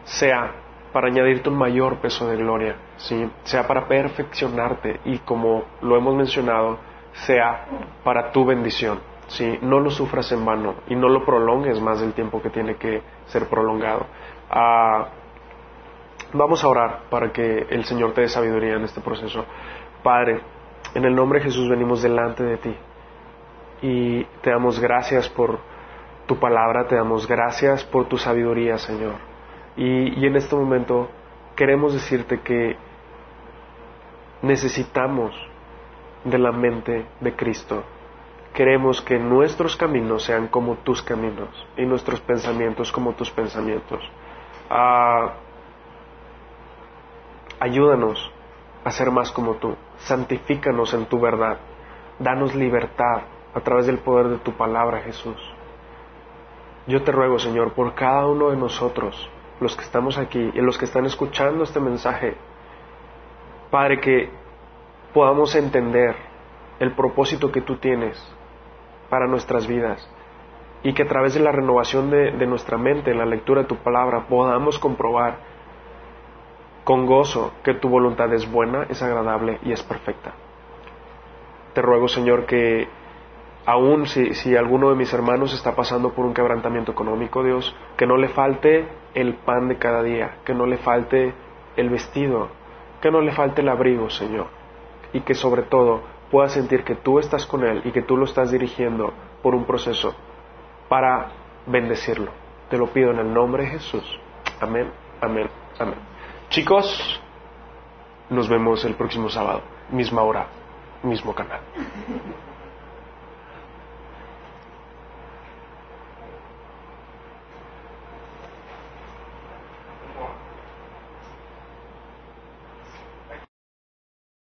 sea para añadirte un mayor peso de gloria, ¿sí? sea para perfeccionarte y como lo hemos mencionado, sea para tu bendición. ¿sí? No lo sufras en vano y no lo prolongues más del tiempo que tiene que ser prolongado. Ah, Vamos a orar para que el Señor te dé sabiduría en este proceso. Padre, en el nombre de Jesús venimos delante de ti y te damos gracias por tu palabra, te damos gracias por tu sabiduría, Señor. Y, en este momento queremos decirte que necesitamos de la mente de Cristo. Queremos que nuestros caminos sean como tus caminos y nuestros pensamientos como tus pensamientos. Ah, Ayúdanos a ser más como tú. Santifícanos en tu verdad. Danos libertad a través del poder de tu palabra, Jesús. Yo te ruego, Señor, por cada uno de nosotros, los que estamos aquí y los que están escuchando este mensaje, Padre, que podamos entender el propósito que tú tienes para nuestras vidas y que a través de la renovación de, de nuestra mente, en la lectura de tu palabra, podamos comprobar con gozo que tu voluntad es buena, es agradable y es perfecta. Te ruego, Señor, que aun si, si, alguno de mis hermanos está pasando por un quebrantamiento económico, Dios, que no le falte el pan de cada día, que no le falte el vestido, que no le falte el abrigo, Señor, y que sobre todo pueda sentir que tú estás con él y que tú lo estás dirigiendo por un proceso para bendecirlo. Te lo pido en el nombre de Jesús. Amén, amén, amén. Chicos, nos vemos el próximo sábado, misma hora, mismo canal.